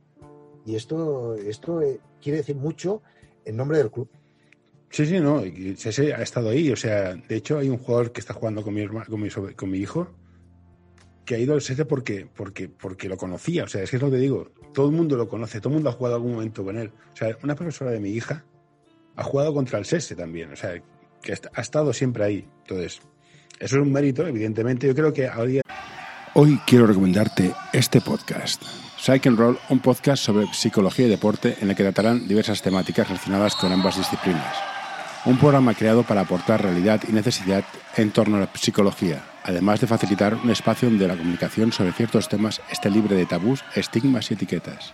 Speaker 2: Y esto, esto eh, quiere decir mucho en nombre del club.
Speaker 1: Sí, sí, no. Ese ha estado ahí. O sea, de hecho, hay un jugador que está jugando con mi, con mi, con mi hijo que ha ido al Sese porque, porque, porque lo conocía. O sea, es que es lo que digo. Todo el mundo lo conoce, todo el mundo ha jugado algún momento con él. O sea, una profesora de mi hija ha jugado contra el Sese también. O sea, que ha estado siempre ahí. Entonces, eso es un mérito, evidentemente. Yo creo que habría... Hoy quiero recomendarte este podcast. Psych and Roll, un podcast sobre psicología y deporte en el que tratarán diversas temáticas relacionadas con ambas disciplinas. Un programa creado para aportar realidad y necesidad en torno a la psicología, además de facilitar un espacio donde la comunicación sobre ciertos temas esté libre de tabús, estigmas y etiquetas.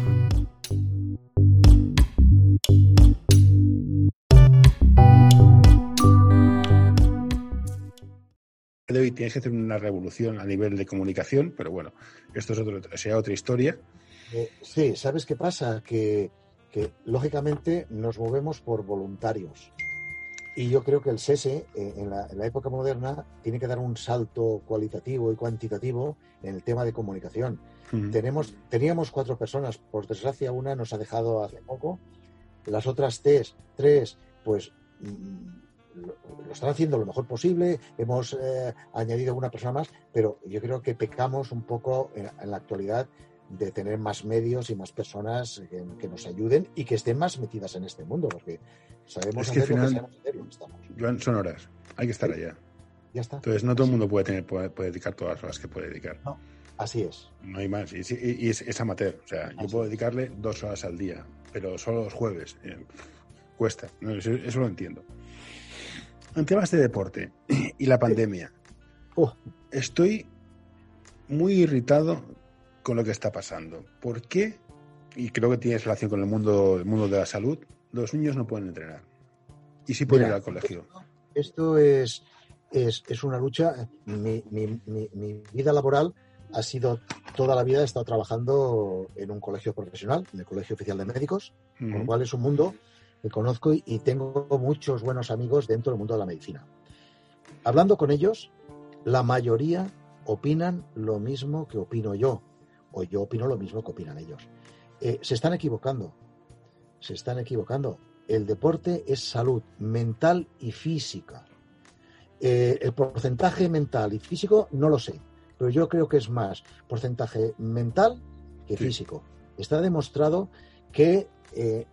Speaker 1: De hoy tienes que hacer una revolución a nivel de comunicación, pero bueno, esto es otro, sea otra historia.
Speaker 2: Eh, sí, ¿sabes qué pasa? Que, que, lógicamente nos movemos por voluntarios. Y yo creo que el SESE, eh, en, la, en, la, época moderna, tiene que dar un salto cualitativo y cuantitativo en el tema de comunicación. Uh -huh. Tenemos, teníamos cuatro personas, por desgracia una nos ha dejado hace poco, las otras tres, tres pues lo, están haciendo lo mejor posible, hemos eh, añadido una persona más, pero yo creo que pecamos un poco en, en la actualidad de tener más medios y más personas que, que, nos ayuden y que estén más metidas en este mundo, porque sabemos
Speaker 1: es que al final, que estamos. Joan, son horas, hay que estar
Speaker 2: ¿Sí?
Speaker 1: allá.
Speaker 2: Ya está.
Speaker 1: Entonces no todo el mundo puede tener puede, puede, dedicar todas las horas que puede dedicar.
Speaker 2: No, así es.
Speaker 1: No hay más. Y, y, y es, es, amateur. O sea, así yo puedo dedicarle dos horas al día, pero solo los jueves. Eh, cuesta. No, eso, eso, lo entiendo. En temas de deporte y la pandemia,
Speaker 2: oh.
Speaker 1: estoy muy irritado con lo que está pasando. ¿Por qué? Y creo que tiene relación con el mundo, el mundo de la salud. Los niños no pueden entrenar. Y sí pueden Mira, ir al colegio.
Speaker 2: Esto es, es, es una lucha. Mi, mi, mi, mi, vida laboral ha sido toda la vida he estado trabajando en un colegio profesional, en el Colegio Oficial de Médicos, uh -huh. con lo cual es un mundo que conozco y, tengo muchos buenos amigos dentro del mundo de la medicina. Hablando con ellos, la mayoría opinan lo mismo que opino yo, o yo opino lo mismo que opinan ellos. Eh, se están equivocando, se están equivocando. El deporte es salud mental y física. Eh, el porcentaje mental y físico no lo sé, pero yo creo que es más porcentaje mental que sí. físico. Está demostrado que eh,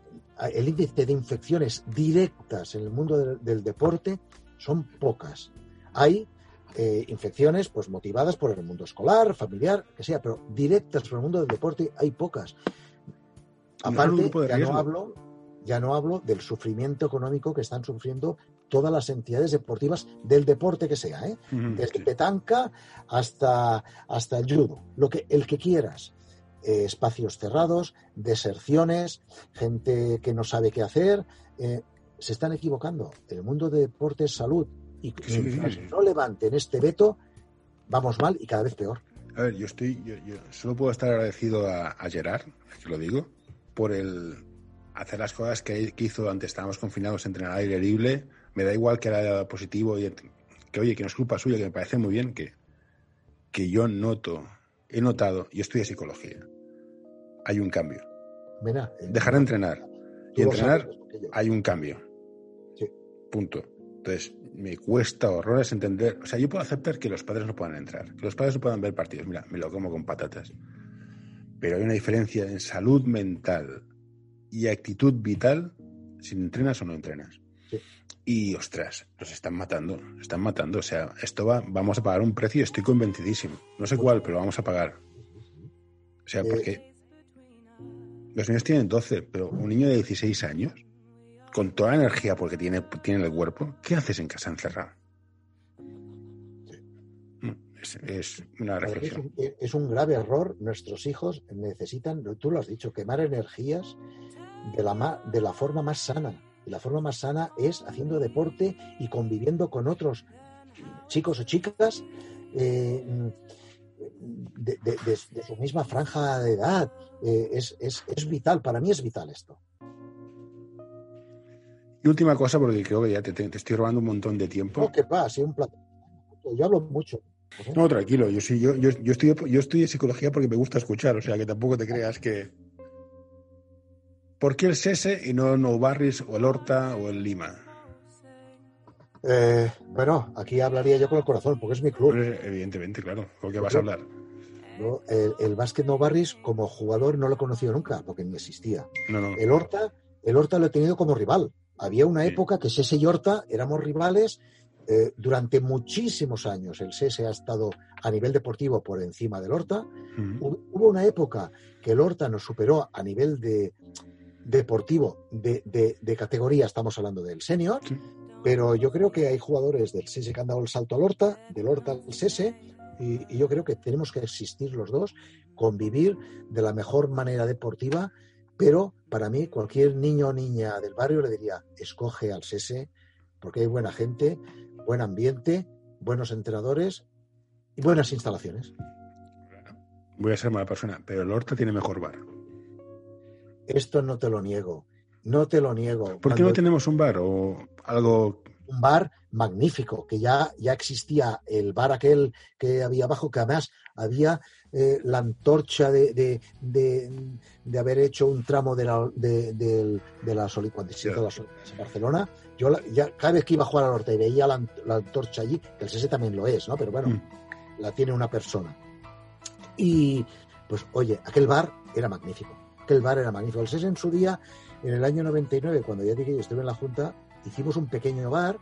Speaker 2: el índice de infecciones directas en el mundo del, del deporte son pocas. Hay eh, infecciones pues motivadas por el mundo escolar, familiar, que sea, pero directas por el mundo del deporte hay pocas. Aparte, ya no hablo, ya no hablo del sufrimiento económico que están sufriendo todas las entidades deportivas del deporte que sea, ¿eh? Desde sí. petanca hasta, hasta el judo, lo que el que quieras. Eh, espacios cerrados, deserciones, gente que no sabe qué hacer, eh, se están equivocando. El mundo de deporte es salud y sí. no levanten este veto, vamos mal y cada vez peor.
Speaker 1: A ver, yo estoy, yo, yo solo puedo estar agradecido a, a Gerard, que lo digo, por el hacer las cosas que, que hizo antes. Estábamos confinados, entrenar al aire libre. Me da igual que era positivo y que, oye, que no es culpa suya, que me parece muy bien que, que yo noto, he notado, yo estudio psicología, hay un cambio.
Speaker 2: Mira,
Speaker 1: Dejar de entrenar y entrenar, hay un cambio.
Speaker 2: Sí.
Speaker 1: Punto. Entonces, me cuesta horrores entender. O sea, yo puedo aceptar que los padres no puedan entrar, que los padres no puedan ver partidos. Mira, me lo como con patatas. Pero hay una diferencia en salud mental y actitud vital si entrenas o no entrenas.
Speaker 2: Sí.
Speaker 1: Y ostras, los están matando, están matando. O sea, esto va, vamos a pagar un precio, estoy convencidísimo. No sé cuál, pero vamos a pagar. O sea, porque eh... los niños tienen 12, pero un niño de 16 años, con toda la energía porque tiene, tiene el cuerpo, ¿qué haces en casa encerrado? Es, es, una reflexión.
Speaker 2: Es un, es un, grave error. Nuestros hijos necesitan, tú lo has dicho, quemar energías de la, de la forma más sana. Y la forma más sana es haciendo deporte y conviviendo con otros chicos o chicas eh, de, su misma franja de edad. Eh, es, vital, para mí es vital esto.
Speaker 1: Y última cosa, porque creo que ya te, estoy robando un montón de tiempo.
Speaker 2: No, que va, un plato. Yo hablo mucho.
Speaker 1: No, tranquilo, yo, sí, yo, yo, yo, estudio, yo estudio psicología porque me gusta escuchar, o sea que tampoco te creas que... ¿Por qué el Sese y no No Barris o el Horta o el Lima?
Speaker 2: Eh, bueno, aquí hablaría yo con el corazón, porque es mi club.
Speaker 1: evidentemente, claro. ¿Con qué vas a hablar?
Speaker 2: el, el básquet No Barris, como jugador, no lo he conocido nunca, porque ni existía.
Speaker 1: No, no.
Speaker 2: El Horta, el Horta lo he tenido como rival. Había una época que Sese y Horta éramos rivales eh, durante muchísimos años el SESE ha estado a nivel deportivo por encima del Horta. Hubo una época que el Horta nos superó a nivel de deportivo de, categoría, estamos hablando del senior, pero yo creo que hay jugadores del SESE que han dado el salto al Horta, del Horta al SESE, y, yo creo que tenemos que existir los dos, convivir de la mejor manera deportiva, pero para mí cualquier niño o niña del barrio le diría, escoge al SESE, porque hay buena gente, buen ambiente, buenos entrenadores y buenas instalaciones.
Speaker 1: Voy a ser mala persona, pero el Horta tiene mejor bar.
Speaker 2: Esto no te lo niego, no te lo niego.
Speaker 1: ¿Por qué no tenemos un bar o algo?
Speaker 2: Un bar magnífico, que ya, ya existía el bar aquel que había abajo, que además había eh, la antorcha de, de, de, haber hecho un tramo de la, de, de, la, cuando en Barcelona, yo ya, cada vez que iba a jugar al norte y veía la, antorcha allí, que el SS también lo es, ¿no? Pero bueno, mm. la tiene una persona. Y pues, oye, aquel bar era magnífico. Aquel bar era magnífico. El SS en su día, en el año 99, cuando ya dije yo estuve en la Junta, hicimos un pequeño bar,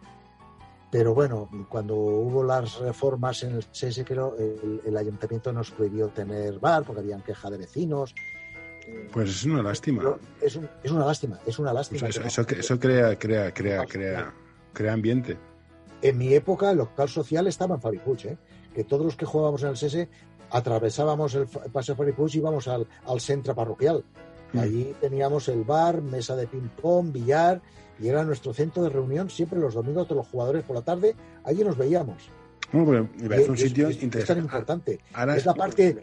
Speaker 2: pero bueno, cuando hubo las reformas en el SS, creo, el, el ayuntamiento nos prohibió tener bar porque habían queja de vecinos
Speaker 1: pues es una lástima.
Speaker 2: Es, una lástima, es una lástima.
Speaker 1: eso, crea, crea, crea, crea, crea ambiente.
Speaker 2: En mi época, el local social estaba en Fabipuch, ¿eh? que todos los que jugábamos en el SS atravesábamos el paseo Fabipuch y íbamos al, centro parroquial. Mm. Allí teníamos el bar, mesa de ping-pong, billar, y era nuestro centro de reunión siempre los domingos de los jugadores por la tarde. Allí nos veíamos.
Speaker 1: Bueno, es un sitio interesante. Es
Speaker 2: tan importante. es la parte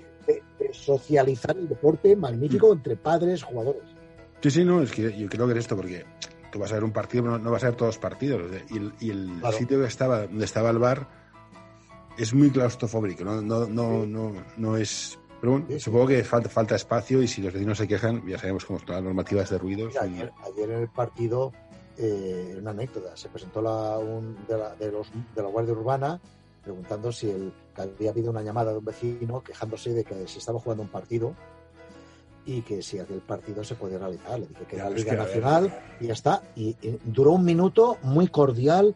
Speaker 2: socializar el deporte magnífico mm. entre padres, jugadores.
Speaker 1: Sí, sí, no, es que yo creo que es esto, porque tú vas a ver un partido, no, no vas a ver todos los partidos. Y, el sitio que estaba, donde estaba el bar es muy claustrofóbico, no, no, no, no, no es. Pero bueno, supongo que falta, falta espacio y si los vecinos se quejan, ya sabemos cómo están las normativas de ruidos.
Speaker 2: ayer, en el partido, eh, una anécdota, se presentó la, un, de, la, de, los, de la Guardia Urbana preguntando si el, había habido una llamada de un vecino quejándose de que se estaba jugando un partido y que si aquel partido se podía realizar. Le dije que era Liga Nacional y ya está. Y, duró un minuto muy cordial.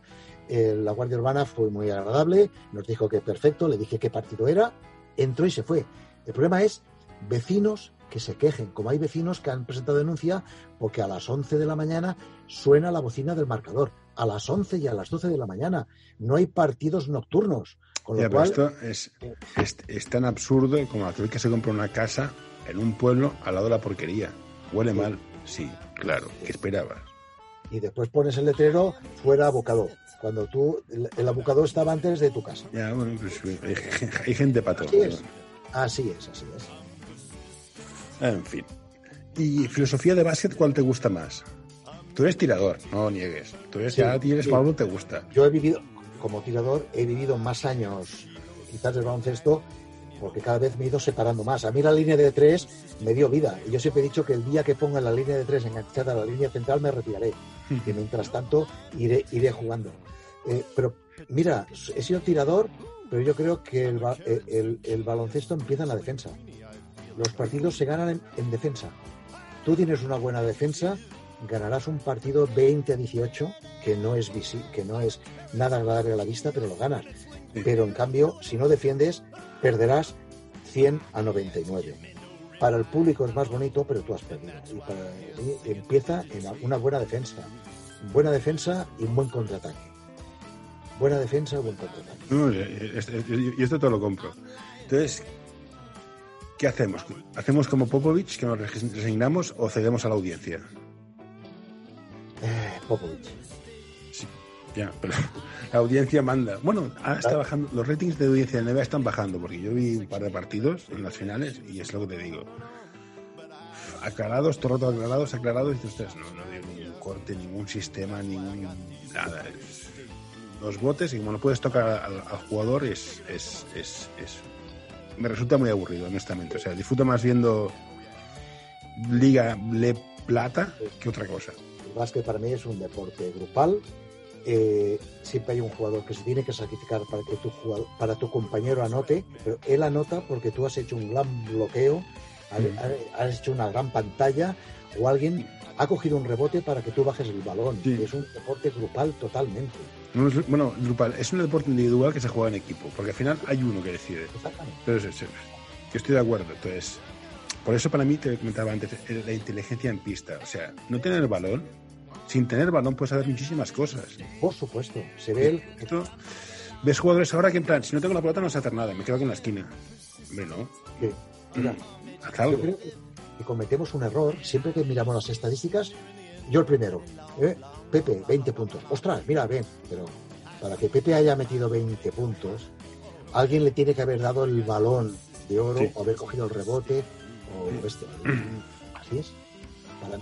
Speaker 2: Eh, la Guardia Urbana fue muy agradable, nos dijo que perfecto, le dije qué partido era, entró y se fue. El problema es vecinos que se quejen, como hay vecinos que han presentado denuncia porque a las 11 de la mañana suena la bocina del marcador a las 11 y a las 12 de la mañana. No hay partidos nocturnos. Con lo cual,
Speaker 1: esto es, es, tan absurdo como aquel que se compra una casa en un pueblo al lado de la porquería. Huele mal, sí, claro. ¿Qué esperabas?
Speaker 2: Y después pones el letrero fuera abocado. Cuando tú, el, abocado estaba antes de tu casa.
Speaker 1: Ya, bueno, pues (laughs) hay, gente para todo.
Speaker 2: Así es. así es, así es.
Speaker 1: En fin. ¿Y filosofía de básquet cuál te gusta más? Tú eres tirador, no niegues. Tú eres, ya tienes Pablo, te gusta.
Speaker 2: Yo he vivido, como tirador, he vivido más años quizás del baloncesto porque cada vez me he ido separando más. A mí la línea de tres me dio vida. Y yo siempre he dicho que el día que ponga la línea de tres enganchada a la línea central me retiraré. Y mientras tanto iré, iré jugando. Eh, pero mira, he sido tirador, pero yo creo que el, eh, el, baloncesto empieza en la defensa. Los partidos se ganan en defensa. Tú tienes una buena defensa, ganarás un partido 20 a 18 que no es que no es nada agradable a la vista, pero lo ganas. Pero en cambio, si no defiendes, perderás 100 a 99. Para el público es más bonito, pero tú has perdido. Y para, empieza en una buena defensa. Buena defensa y un buen contraataque. Buena defensa y buen contraataque.
Speaker 1: y esto te lo compro. Entonces, ¿qué hacemos? ¿Hacemos como Popovich, que nos resignamos o cedemos a la audiencia?
Speaker 2: Eh, Popovich.
Speaker 1: Sí, ya, pero la audiencia manda. Bueno, ahora está bajando, los ratings de audiencia de NBA están bajando, porque yo vi un par de partidos en las finales y es lo que te digo. Aclarados, todo el rato aclarados, aclarados, y dices, "Ostras, no, no dio ningún corte, ningún sistema, ningún nada. Es- los botes, y como no puedes tocar al, al jugador, es, es, es, es- Me resulta muy aburrido, honestamente. O sea, disfruto más viendo Liga Le Plata que otra cosa.
Speaker 2: El básquet para mí es un deporte grupal. Eh, siempre hay un jugador que se tiene que sacrificar para que tu jugador- para tu compañero anote, pero él anota porque tú has hecho un gran bloqueo, has,
Speaker 1: Mm.
Speaker 2: has hecho una gran pantalla o alguien ha cogido un rebote para que tú bajes el balón.
Speaker 1: Sí.
Speaker 2: Es un deporte grupal totalmente.
Speaker 1: No es- bueno, grupal, es un deporte individual que se juega en equipo, porque al final hay uno que decide.
Speaker 2: Exactamente.
Speaker 1: Pero es, es- yo estoy de acuerdo. Entonces, por eso para mí te comentaba antes eh, la inteligencia en pista. O sea, no tener el balón, sin tener balón puedes saber muchísimas cosas.
Speaker 2: Por supuesto, se ve el,
Speaker 1: Esto, ves jugadores ahora que en plan, si no tengo la pelota no sé hacer nada, me quedo en la esquina. Hombre, no.
Speaker 2: mira,
Speaker 1: Haz
Speaker 2: Yo creo que, cometemos un error siempre que miramos las estadísticas. Yo el primero, ¿eh? Pepe, 20 puntos. Ostras, mira, ven, pero para que Pepe haya metido 20 puntos, alguien le tiene que haber dado el balón de oro
Speaker 1: Sí.
Speaker 2: o haber cogido el rebote o este. (clears throat) Así es. Para-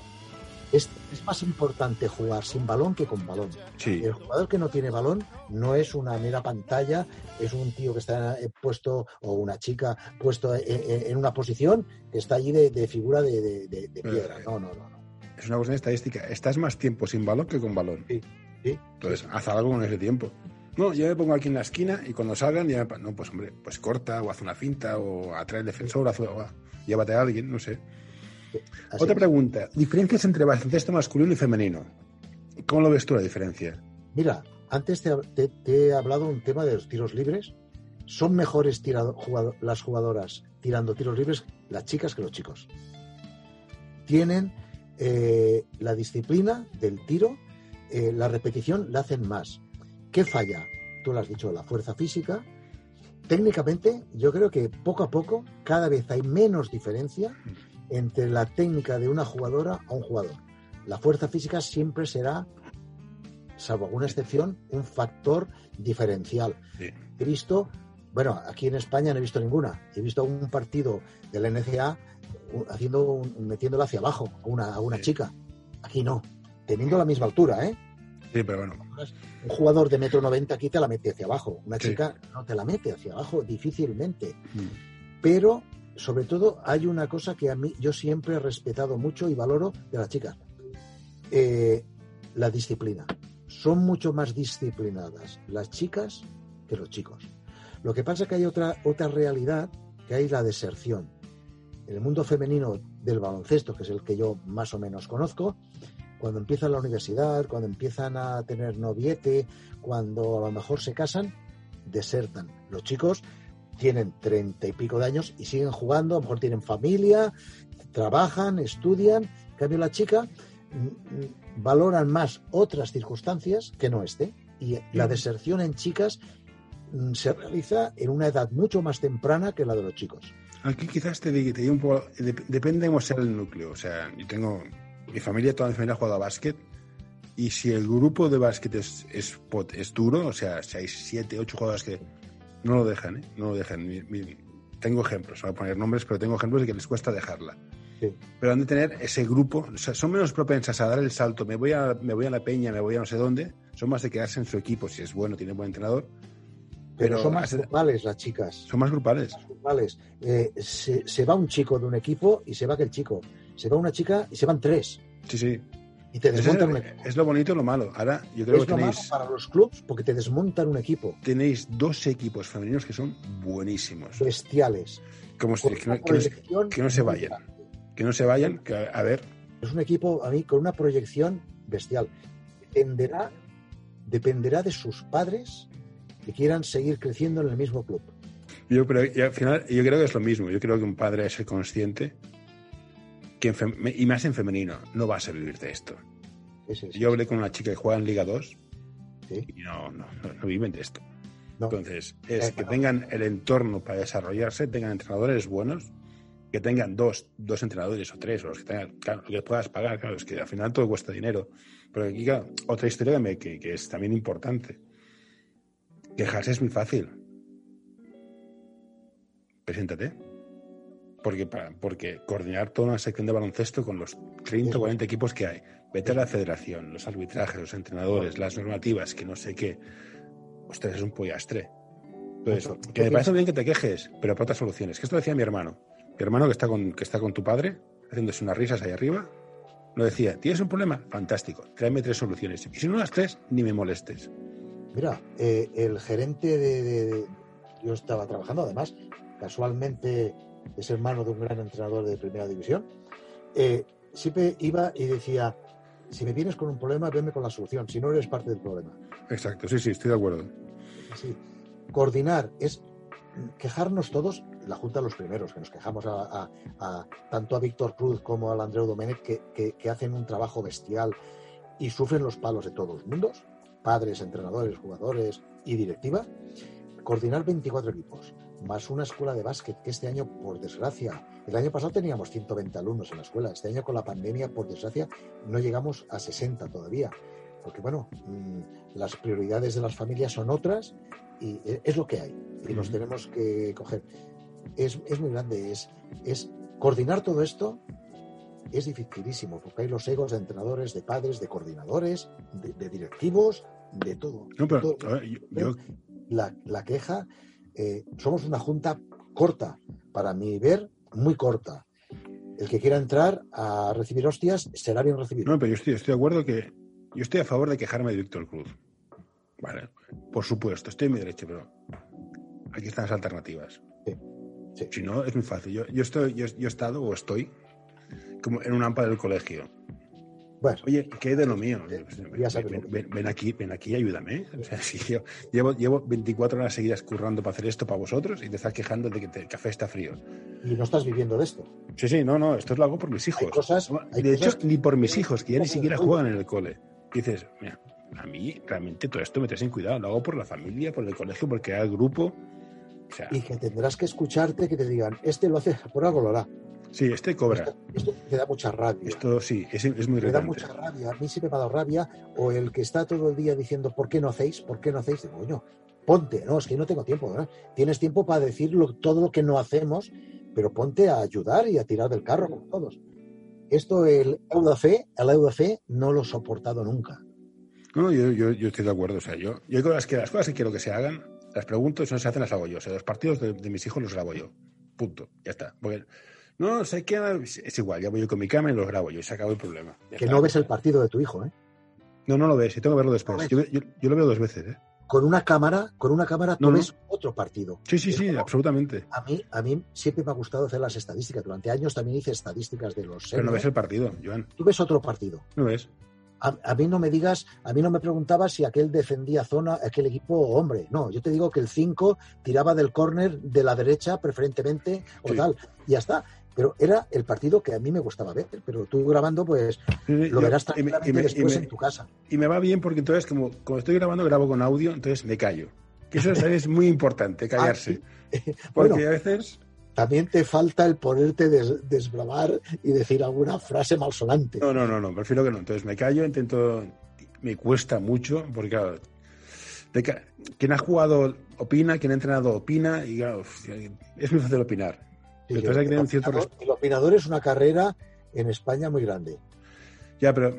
Speaker 2: es. Es más importante jugar sin balón que con balón.
Speaker 1: Sí.
Speaker 2: El jugador que no tiene balón no es una mera pantalla, es un tío que está eh, puesto, o una chica puesto en, en- en una posición que está allí de, de figura de, de- de- de piedra. No, no, no. no.
Speaker 1: Es una cuestión estadística. Estás más tiempo sin balón que con balón.
Speaker 2: Sí, sí.
Speaker 1: Entonces, haz algo con ese tiempo. No, yo me pongo aquí en la esquina y cuando salgan, ya me no, pues hombre, pues corta o haz una finta o atrae al defensor, haz- o llévate a alguien, no sé.
Speaker 2: Así
Speaker 1: Otra
Speaker 2: es.
Speaker 1: pregunta, diferencias entre baloncesto masculino y femenino. ¿Cómo lo ves tú la diferencia?
Speaker 2: Mira, antes te, te- te he hablado un tema de los tiros libres. Son mejores tirado- jugado- las jugadoras tirando tiros libres, las chicas, que los chicos. Tienen eh, la disciplina del tiro, eh, la repetición la hacen más. ¿Qué falla? Tú lo has dicho, la fuerza física. Técnicamente, yo creo que poco a poco cada vez hay menos diferencia entre la técnica de una jugadora a un jugador. La fuerza física siempre será, salvo alguna excepción, un factor diferencial.
Speaker 1: Sí.
Speaker 2: He visto, bueno, aquí en España no he visto ninguna. He visto un partido del NCA u- haciendo un- metiéndola hacia abajo a una, a una
Speaker 1: Sí.
Speaker 2: chica. Aquí no, teniendo la misma altura, ¿eh?
Speaker 1: Sí, pero bueno,
Speaker 2: Un jugador de metro noventa aquí te la mete hacia abajo. Una
Speaker 1: Sí.
Speaker 2: chica no te la mete hacia abajo difícilmente.
Speaker 1: mm,
Speaker 2: Pero, sobre todo, hay una cosa que a mí yo siempre he respetado mucho y valoro de las chicas. Eh, la disciplina. Son mucho más disciplinadas las chicas que los chicos. Lo que pasa es que hay otra, otra realidad, que hay la deserción. En el mundo femenino del baloncesto, que es el que yo más o menos conozco, cuando empiezan la universidad, cuando empiezan a tener noviete, cuando a lo mejor se casan, desertan. Los chicos tienen treinta y pico de años y siguen jugando, a lo mejor tienen familia, trabajan, estudian. En cambio, la chica mm, mm, valoran más otras circunstancias que no este. Y la deserción en chicas mm, se realiza en una edad mucho más temprana que la de los chicos.
Speaker 1: Aquí quizás te diga, te un poco, dep- depende de cómo sea el núcleo. O sea, yo tengo, mi familia, toda mi familia ha jugado a básquet. Y si el grupo de básquet es, es, es duro, o sea, si hay siete, ocho jugadores que no lo dejan, ¿eh? No lo dejan. Mi- mi- tengo ejemplos, no voy a poner nombres, pero tengo ejemplos de que les cuesta dejarla.
Speaker 2: Sí.
Speaker 1: Pero han de tener ese grupo, o sea, son menos propensas a dar el salto, me voy a, me voy a la peña, me voy a no sé dónde, son más de quedarse en su equipo, si es bueno, tiene buen entrenador,
Speaker 2: Pero,
Speaker 1: Pero
Speaker 2: son más grupales las chicas.
Speaker 1: son más grupales.
Speaker 2: más grupales. Eh, se, se va un chico de un equipo y se va aquel chico. Se va una chica y se van tres.
Speaker 1: Sí, sí.
Speaker 2: Y te desmontan un
Speaker 1: es,
Speaker 2: equipo.
Speaker 1: es lo bonito y lo malo. Ahora, yo creo
Speaker 2: Es
Speaker 1: que
Speaker 2: lo malo
Speaker 1: tenéis,
Speaker 2: para los clubs porque te desmontan un equipo.
Speaker 1: tenéis dos equipos femeninos que son buenísimos.
Speaker 2: Bestiales.
Speaker 1: Como si- que, no,
Speaker 2: una
Speaker 1: que no se-
Speaker 2: proyección
Speaker 1: que no se
Speaker 2: muy
Speaker 1: vayan. que no se vayan, que a, ver,
Speaker 2: Es un equipo, a mí, con una proyección bestial. Dependerá, dependerá de sus padres que quieran seguir creciendo en el mismo club.
Speaker 1: yo, pero, al final yo creo que es lo mismo. Yo creo que un padre es consciente que, y más en femenino, no vas a vivir de esto. Yo hablé con una chica que juega en Liga 2
Speaker 2: Sí.
Speaker 1: y no, no, no, no viven de esto.
Speaker 2: No.
Speaker 1: Entonces, es
Speaker 2: Eh,
Speaker 1: que tengan el entorno para desarrollarse, tengan entrenadores buenos que tengan dos, dos entrenadores o tres, o los que tengan, claro, que puedas pagar, claro, es que al final todo cuesta dinero. Pero aquí, claro, otra historia que, que es también importante. Quejarse es muy fácil. Preséntate. Porque, porque coordinar toda una sección de baloncesto con los 30 o 40 equipos que hay, vete a la federación, los arbitrajes, los entrenadores, las normativas, que no sé qué. Ostras, es un pollastre. Entonces, que me parece bien que te quejes, pero para otras soluciones. Que esto decía mi hermano. Mi hermano que está con, que está con tu padre, haciéndose unas risas ahí arriba, lo decía, ¿tienes un problema? Fantástico, tráeme tres soluciones. Y si no las tres, ni me molestes.
Speaker 2: Mira, eh, el gerente de, Yo estaba trabajando, además, casualmente es hermano de un gran entrenador de primera división. Eh, siempre iba y decía, si me vienes con un problema, venme con la solución, si no eres parte del problema.
Speaker 1: Exacto, sí, sí, estoy de acuerdo.
Speaker 2: Sí. Coordinar es quejarnos todos, la Junta los primeros, que nos quejamos a, tanto a Víctor Cruz como al Andreu Domenech, que, hacen un trabajo bestial y sufren los palos de todos los mundos, padres, entrenadores, jugadores y directiva, coordinar 24 equipos, más una escuela de básquet, que este año, por desgracia, el año pasado teníamos 120 alumnos en la escuela, este año con la pandemia, por desgracia, no llegamos a 60 todavía, porque bueno, mm, las prioridades de las familias son otras y e, es lo que hay. Y nos tenemos que coger. Es, muy grande, es, es coordinar todo esto es dificilísimo, porque hay los egos de entrenadores, de padres, de coordinadores, de, directivos, de todo. la, queja, eh, somos una junta corta, para mi ver, muy corta. El que quiera entrar a recibir hostias será bien recibido.
Speaker 1: No, pero yo estoy, estoy de acuerdo que yo estoy a favor de quejarme de Víctor Cruz. Vale, por supuesto, estoy en mi derecho, pero aquí están las alternativas. Si no, es muy fácil. Yo, yo estoy, yo, he estado o estoy como en un AMPA del colegio. Bueno, Oye, ¿qué hay de lo mío? Ven, aquí, ven aquí, ayúdame. O sea, si yo llevo, llevo 24 horas seguidas currando para hacer esto para vosotros y te estás quejando de que el café está frío.
Speaker 2: Y no estás viviendo de esto.
Speaker 1: Sí, sí, no, no, esto lo hago por mis hijos.
Speaker 2: cosas,
Speaker 1: de hecho, ni por mis hijos, que ya ni siquiera juegan en el cole. dices, mira, a mí realmente todo esto me trae sin cuidado. Lo hago por la familia, por el colegio, porque hay el grupo.
Speaker 2: y que tendrás que escucharte que te digan, este lo hace por algo, lo hará.
Speaker 1: Sí, este cobra.
Speaker 2: Esto, te da mucha rabia.
Speaker 1: Esto sí, es, es muy Me
Speaker 2: da mucha rabia. A mí sí me ha dado rabia. O el que está todo el día diciendo, ¿por qué no hacéis? ¿Por qué no hacéis? Digo, coño, ponte. No, es que no tengo tiempo. ¿verdad? Tienes tiempo para decir todo lo que no hacemos, pero ponte a ayudar y a tirar del carro con todos. Esto, el EUDAF, el EUDAF no lo he soportado nunca.
Speaker 1: No, yo, yo, yo, estoy de acuerdo. O sea, yo, yo creo que las cosas que quiero que se hagan, las pregunto, si no se hacen, las hago yo. O sea, los partidos de, mis hijos los grabo yo. Punto. Ya está. Porque no, sé qué es igual, ya voy yo con mi cámara y los grabo yo y se acabó el problema.
Speaker 2: que no ves el partido de tu hijo, ¿eh?
Speaker 1: No, no lo ves, y tengo que verlo después. Yo, lo veo dos veces, ¿eh?
Speaker 2: Con una cámara, con una cámara tú ves otro partido.
Speaker 1: Sí, sí, sí, absolutamente.
Speaker 2: A mí, a mí siempre me ha gustado hacer las estadísticas. Durante años también hice estadísticas de los.
Speaker 1: Pero no ves el partido, Joan.
Speaker 2: Tú ves otro partido.
Speaker 1: No ves.
Speaker 2: A, mí no me digas, a mí no me preguntabas si aquel defendía zona, aquel equipo hombre. No, yo te digo que el 5 tiraba del córner de la derecha preferentemente o tal. Y ya está. Pero era el partido que a mí me gustaba ver. Pero tú grabando, pues lo verás tranquilamente después en tu casa.
Speaker 1: Y me va bien porque entonces, como, como estoy grabando, grabo con audio, entonces me callo. Que eso es muy importante, (laughs) callarse. (laughs) Porque a veces
Speaker 2: también te falta el ponerte des, desbravar y decir alguna frase malsonante.
Speaker 1: No, no, no, no, prefiero que no. Entonces me callo, intento, me cuesta mucho, porque claro, quien ha jugado opina, quien ha entrenado opina, y claro, es muy fácil opinar.
Speaker 2: Entonces hay que tener cierto El opinador es una carrera en España muy grande.
Speaker 1: Ya, pero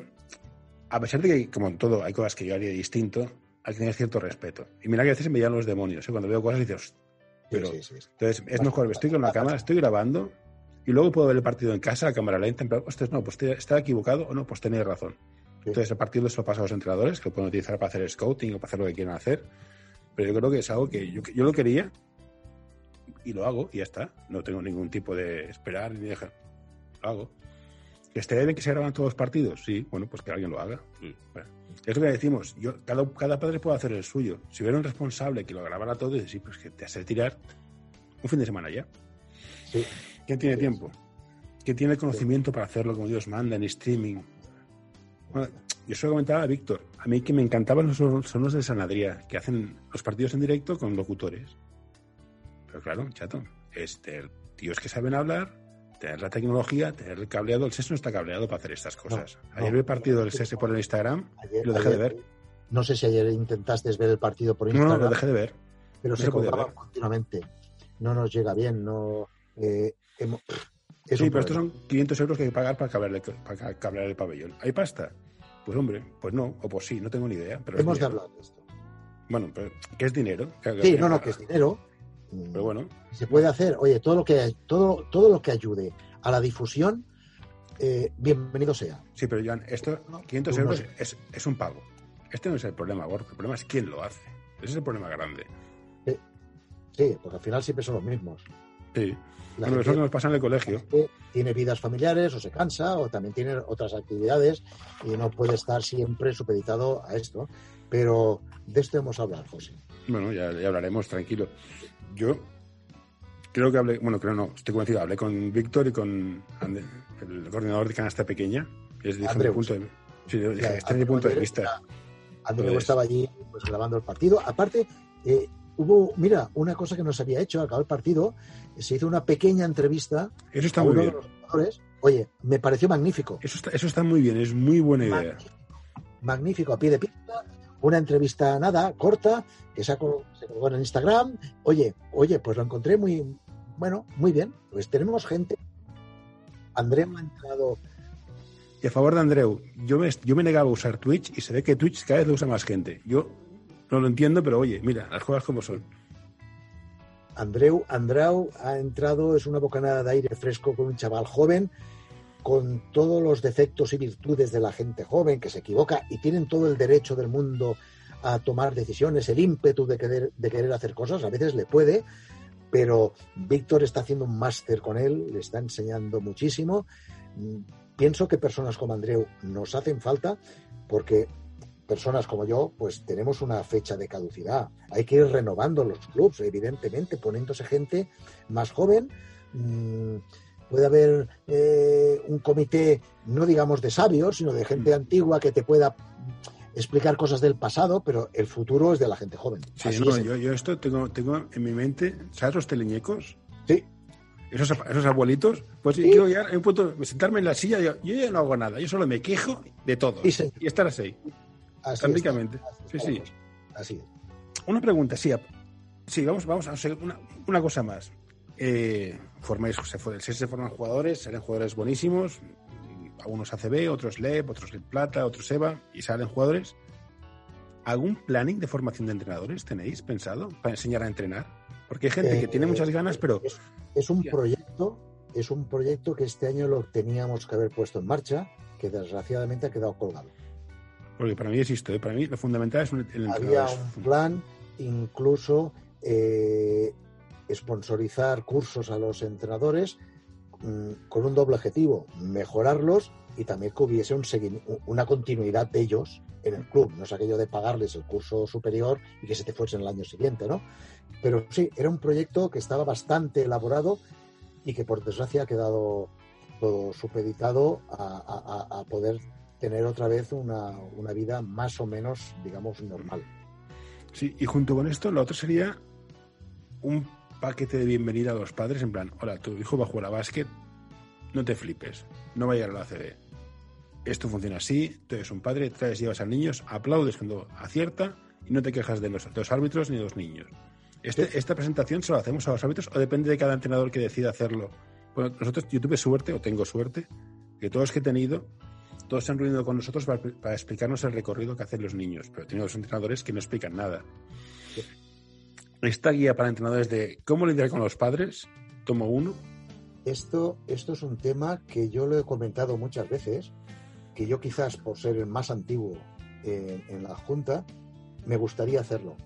Speaker 1: a pesar de que, como en todo, hay cosas que yo haría distinto, hay que tener cierto respeto. Y mira que a veces me llaman los demonios. ¿eh? Cuando veo cosas dices, pero, Entonces, es mejor, estoy con la cámara, estoy grabando y luego puedo ver el partido en casa, a cámara lenta, en plan, ostras, no, pues está equivocado o no, pues tenéis razón. Entonces, el partido se lo pasa a los entrenadores, que lo pueden utilizar para hacer scouting o para hacer lo que quieran hacer. Pero yo creo que es algo que yo, yo lo quería y lo hago y ya está. No tengo ningún tipo de esperar ni dejar. Lo hago. ¿Que bien que se graban todos los partidos? Sí, bueno, pues que alguien lo haga. Es lo que decimos, yo, cada, cada padre puede hacer el suyo. Si hubiera un responsable que lo grabara todo, y sí, pues que te hace tirar un fin de semana ya. Sí. ¿Quién tiene tiempo? ¿Quién tiene conocimiento para hacerlo como Dios manda en streaming? Bueno, yo se lo comentaba a Víctor. A mí que me encantaban los sonos de Sanadría, que hacen los partidos en directo con locutores. Pero claro, chato, este, tíos que saben hablar, tener la tecnología, tener el cableado. El SES no está cableado para hacer estas cosas.
Speaker 2: No,
Speaker 1: ayer
Speaker 2: no.
Speaker 1: vi el partido del SES por el Instagram
Speaker 2: Ayer-
Speaker 1: y lo dejé de ver.
Speaker 2: No sé si ayer intentaste ver el partido por
Speaker 1: No, no,
Speaker 2: Instagram,
Speaker 1: lo dejé de ver.
Speaker 2: pero
Speaker 1: no
Speaker 2: se
Speaker 1: se
Speaker 2: continuamente. No nos llega bien, no. eh, hemo- es
Speaker 1: sí, pero estos son 500 euros que hay que pagar para cablear, el, para cablear el pabellón. ¿Hay pasta? Pues hombre, pues no, o pues sí, no tengo ni idea. Pero
Speaker 2: Hemos de hablar de esto.
Speaker 1: Bueno, pero ¿qué es dinero?
Speaker 2: Sí, no, no, que es dinero.
Speaker 1: Pero bueno,
Speaker 2: se puede hacer, oye, todo lo que todo, todo lo que ayude a la difusión, eh, bienvenido sea.
Speaker 1: sí, pero Joan, esto,
Speaker 2: No,
Speaker 1: 500
Speaker 2: tú no
Speaker 1: euros es, es un pago. Este no es el problema, Gorka. El problema es quién lo hace. Ese es el problema grande.
Speaker 2: Sí, porque al final siempre son los mismos.
Speaker 1: Sí.
Speaker 2: La
Speaker 1: Bueno, nos pasa en el colegio.
Speaker 2: tiene vidas familiares o se cansa o también tiene otras actividades y no puede estar siempre supeditado a esto. Pero de esto hemos hablado, José.
Speaker 1: Bueno, ya, ya hablaremos, tranquilo. Yo creo que hablé, bueno, creo no, estoy convencido, hablé con Víctor y con el coordinador de canasta pequeña. Dije
Speaker 2: Andreu,
Speaker 1: mi punto de, sí,
Speaker 2: Ya,
Speaker 1: este es mi punto de vista.
Speaker 2: Andreu
Speaker 1: Pues-
Speaker 2: estaba allí pues, grabando el partido. Aparte, eh, hubo, mira, una cosa que no se había hecho, al acabar el partido, se hizo una pequeña entrevista
Speaker 1: Eso está
Speaker 2: a
Speaker 1: muy
Speaker 2: uno
Speaker 1: bien.
Speaker 2: de los jugadores. Oye, me pareció magnífico.
Speaker 1: Eso está, eso está muy bien, es muy buena idea.
Speaker 2: Magnífico, a pie de pista, una entrevista nada, corta, que se, ha col- se colgó en Instagram. Oye, oye, pues lo encontré muy, bueno, muy bien. Pues tenemos gente. Andreu ha entrado,
Speaker 1: Y a favor de Andreu, yo me, yo me negaba a usar Twitch y se ve que Twitch cada vez lo usa más gente. Yo no lo entiendo, pero oye, mira, las cosas como son.
Speaker 2: Andreu, Andrau ha entrado, es una bocanada de aire fresco con un chaval joven, con todos los defectos y virtudes de la gente joven que se equivoca y tienen todo el derecho del mundo a tomar decisiones, el ímpetu de querer, de querer hacer cosas, a veces le puede, pero Víctor está haciendo un máster con él, le está enseñando muchísimo. Pienso que personas como Andreu nos hacen falta porque personas como yo, pues tenemos una fecha de caducidad. Hay que ir renovando los clubs, evidentemente, poniéndose gente más joven. Mm, puede haber eh, un comité, no digamos de sabios, sino de gente antigua que te pueda explicar cosas del pasado, pero el futuro es de la gente joven.
Speaker 1: Sí,
Speaker 2: Así
Speaker 1: no,
Speaker 2: es.
Speaker 1: yo, yo esto tengo, tengo en mi mente, ¿sabes los teleñecos?
Speaker 2: Sí,
Speaker 1: Esos, esos abuelitos, pues
Speaker 2: Sí.
Speaker 1: quiero llegar a un punto, sentarme en la silla, yo, yo ya no hago nada, yo solo me quejo de todo.
Speaker 2: Sí,
Speaker 1: y estar así,
Speaker 2: así
Speaker 1: tan
Speaker 2: es.
Speaker 1: ricamente. Sí, sí.
Speaker 2: Así es.
Speaker 1: Una pregunta, sí, sí vamos, vamos a hacer una, una cosa más. Eh, formáis, se, se, forman jugadores, salen jugadores buenísimos, algunos ACB, otros LEP, otros LEP Plata, otros EVA, y salen jugadores. ¿Algún planning de formación de entrenadores tenéis pensado para enseñar a entrenar? Porque hay gente que
Speaker 2: Eh,
Speaker 1: tiene muchas ganas, pero
Speaker 2: Es, es un proyecto, es un proyecto que este año lo teníamos que haber puesto en marcha, que desgraciadamente ha quedado colgado.
Speaker 1: porque para mí es esto, ¿eh? para mí lo fundamental es el
Speaker 2: Había
Speaker 1: entrenador.
Speaker 2: un plan, incluso eh, sponsorizar cursos a los entrenadores mm, con un doble objetivo, mejorarlos y también que hubiese un una continuidad de ellos en el club, no es aquello de pagarles el curso superior y que se te fuesen el año siguiente, ¿no? Pero sí, era un proyecto que estaba bastante elaborado y que por desgracia ha quedado todo supeditado a- a poder tener otra vez una, una vida más o menos, digamos, normal.
Speaker 1: Sí, y junto con esto, lo otro sería un paquete de bienvenida a los padres, en plan, hola, tu hijo va a jugar a básquet, no te flipes, no va a llegar a la ACB. Esto funciona así, tú eres un padre, traes, llevas a niños, aplaudes cuando acierta y no te quejas de los, de los árbitros ni de los niños. Este- esta presentación se lo hacemos a los árbitros o depende de cada entrenador que decida hacerlo. Bueno, nosotros, yo tuve suerte, o tengo suerte, que todos que he tenido, todos se han reunido con nosotros para, para explicarnos el recorrido que hacen los niños, pero he tenido dos entrenadores que no explican nada. Esta guía para entrenadores de cómo lidiar con los padres, tomo uno.
Speaker 2: Esto, esto es un tema que yo lo he comentado muchas veces, que yo quizás por ser el más antiguo en, en la Junta, me gustaría hacerlo.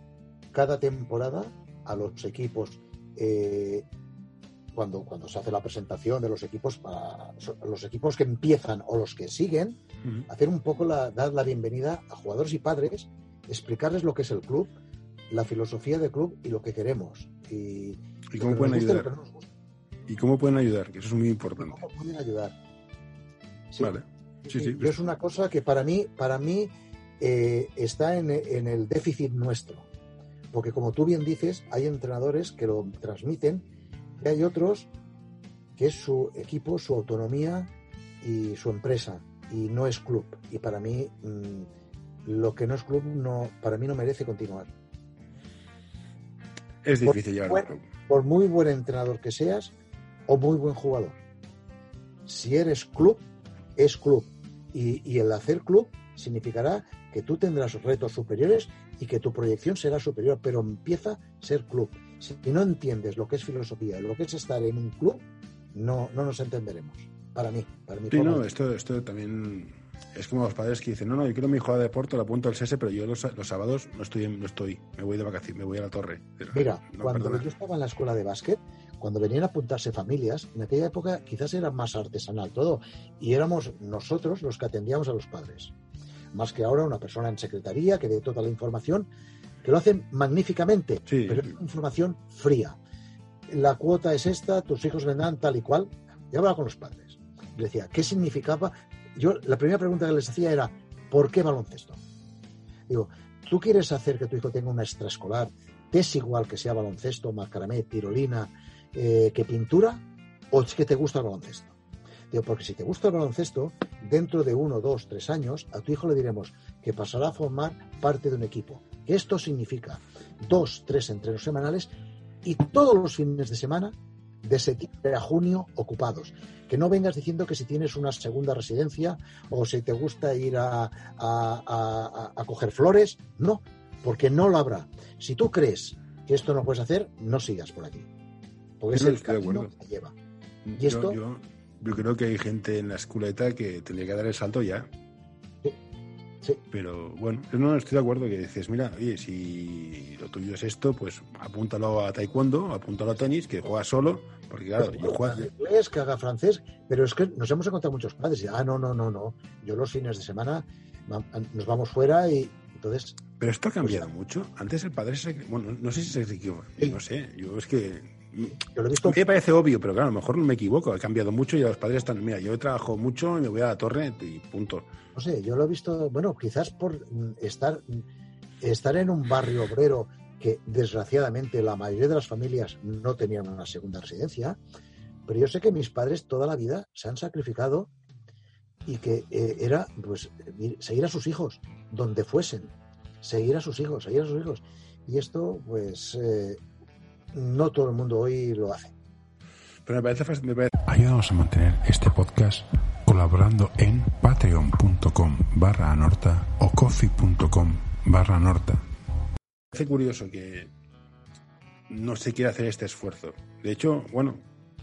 Speaker 2: Cada temporada a los equipos, eh, cuando, cuando se hace la presentación de los equipos, para los equipos que empiezan o los que siguen, hacer un poco la, dar la bienvenida a jugadores y padres, explicarles lo que es el club, la filosofía del club y lo que queremos. Y,
Speaker 1: ¿Y
Speaker 2: lo
Speaker 1: cómo pueden
Speaker 2: y
Speaker 1: ayudar? ¿Y cómo pueden ayudar? Que eso es muy importante.
Speaker 2: ¿Cómo pueden ayudar? Sí,
Speaker 1: Vale. Sí, sí.
Speaker 2: Yo es una cosa que para mí, para mí eh, está en, en el déficit nuestro. Porque como tú bien dices, hay entrenadores que lo transmiten y hay otros que es su equipo, su autonomía y su empresa, y no es club. Y para mí, mm, lo que no es club, no, para mí no merece continuar.
Speaker 1: Es difícil llevarlo
Speaker 2: por, por muy buen entrenador que seas o muy buen jugador. Si eres club, es club. Y, y el hacer club significará que tú tendrás retos superiores y que tu proyección será superior, pero empieza a ser club. Si no entiendes lo que es filosofía, lo que es estar en un club, no, no nos entenderemos. Para mí, para mí.
Speaker 1: Sí, no, esto, esto también es como los padres que dicen, no, no, yo quiero mi hijo de deporte, lo apunto al SESE, pero yo los, los, sábados no estoy, no estoy, me voy de vacaciones, me voy a la torre.
Speaker 2: Mira, (laughs) no, cuando perdona. yo estaba en la escuela de básquet, cuando venían a apuntarse familias, en aquella época quizás era más artesanal todo, y éramos nosotros los que atendíamos a los padres. Más que ahora una persona en secretaría que dé toda la información, que lo hacen magníficamente,
Speaker 1: sí.
Speaker 2: pero es información fría. La cuota es esta, tus hijos vendrán tal y cual. Y hablaba con los padres. Y decía, ¿qué significaba? Yo, la primera pregunta que les hacía era, ¿por qué baloncesto? Digo, ¿tú quieres hacer que tu hijo tenga una extraescolar? ¿Te es igual que sea baloncesto, macramé, tirolina, eh, que pintura? ¿O es que te gusta el baloncesto? Digo, porque si te gusta el baloncesto, dentro de uno, dos, tres años, a tu hijo le diremos que pasará a formar parte de un equipo. Esto significa dos, tres entrenos semanales y todos los fines de semana de septiembre a junio ocupados. Que no vengas diciendo que si tienes una segunda residencia o si te gusta ir a, a, a, a, coger flores, no, porque no lo habrá. Si tú crees que esto no puedes hacer, no sigas por aquí. Porque es el camino que lleva. Y esto...
Speaker 1: Yo, yo, yo, creo que hay gente en la esculeta que tendría que dar el salto ya.
Speaker 2: Sí.
Speaker 1: Pero bueno, yo no estoy de acuerdo que dices, mira, oye, si lo tuyo es esto, pues apúntalo a taekwondo, apúntalo a tenis, que juega solo, porque claro,
Speaker 2: pues,
Speaker 1: yo juego...
Speaker 2: Que haga inglés, que haga francés, pero es que nos hemos encontrado muchos padres y, ah, no, no, no, no, yo los fines de semana nos vamos fuera y entonces...
Speaker 1: Pero esto ha cambiado pues, mucho. Antes el padre se... Bueno, no sé si se equivocó, sí. no sé, yo es que...
Speaker 2: Yo lo he visto...
Speaker 1: A mí me parece obvio, pero claro, a lo mejor me equivoco, ha cambiado mucho y los padres están, mira, yo trabajo mucho y me voy a la torre y punto.
Speaker 2: No sé, yo lo he visto, bueno, quizás por estar, estar en un barrio obrero que desgraciadamente la mayoría de las familias no tenían una segunda residencia, pero yo sé que mis padres toda la vida se han sacrificado y que eh, era pues seguir a sus hijos donde fuesen, seguir a sus hijos, seguir a sus hijos. Y esto, pues, eh, no todo el mundo hoy lo hace.
Speaker 1: Pero me parece, parece...
Speaker 3: Ayúdanos a mantener este podcast colaborando en patreon.com barra anorta o coffee.com barra anorta.
Speaker 1: Me parece curioso que no se quiera hacer este esfuerzo. De hecho, bueno,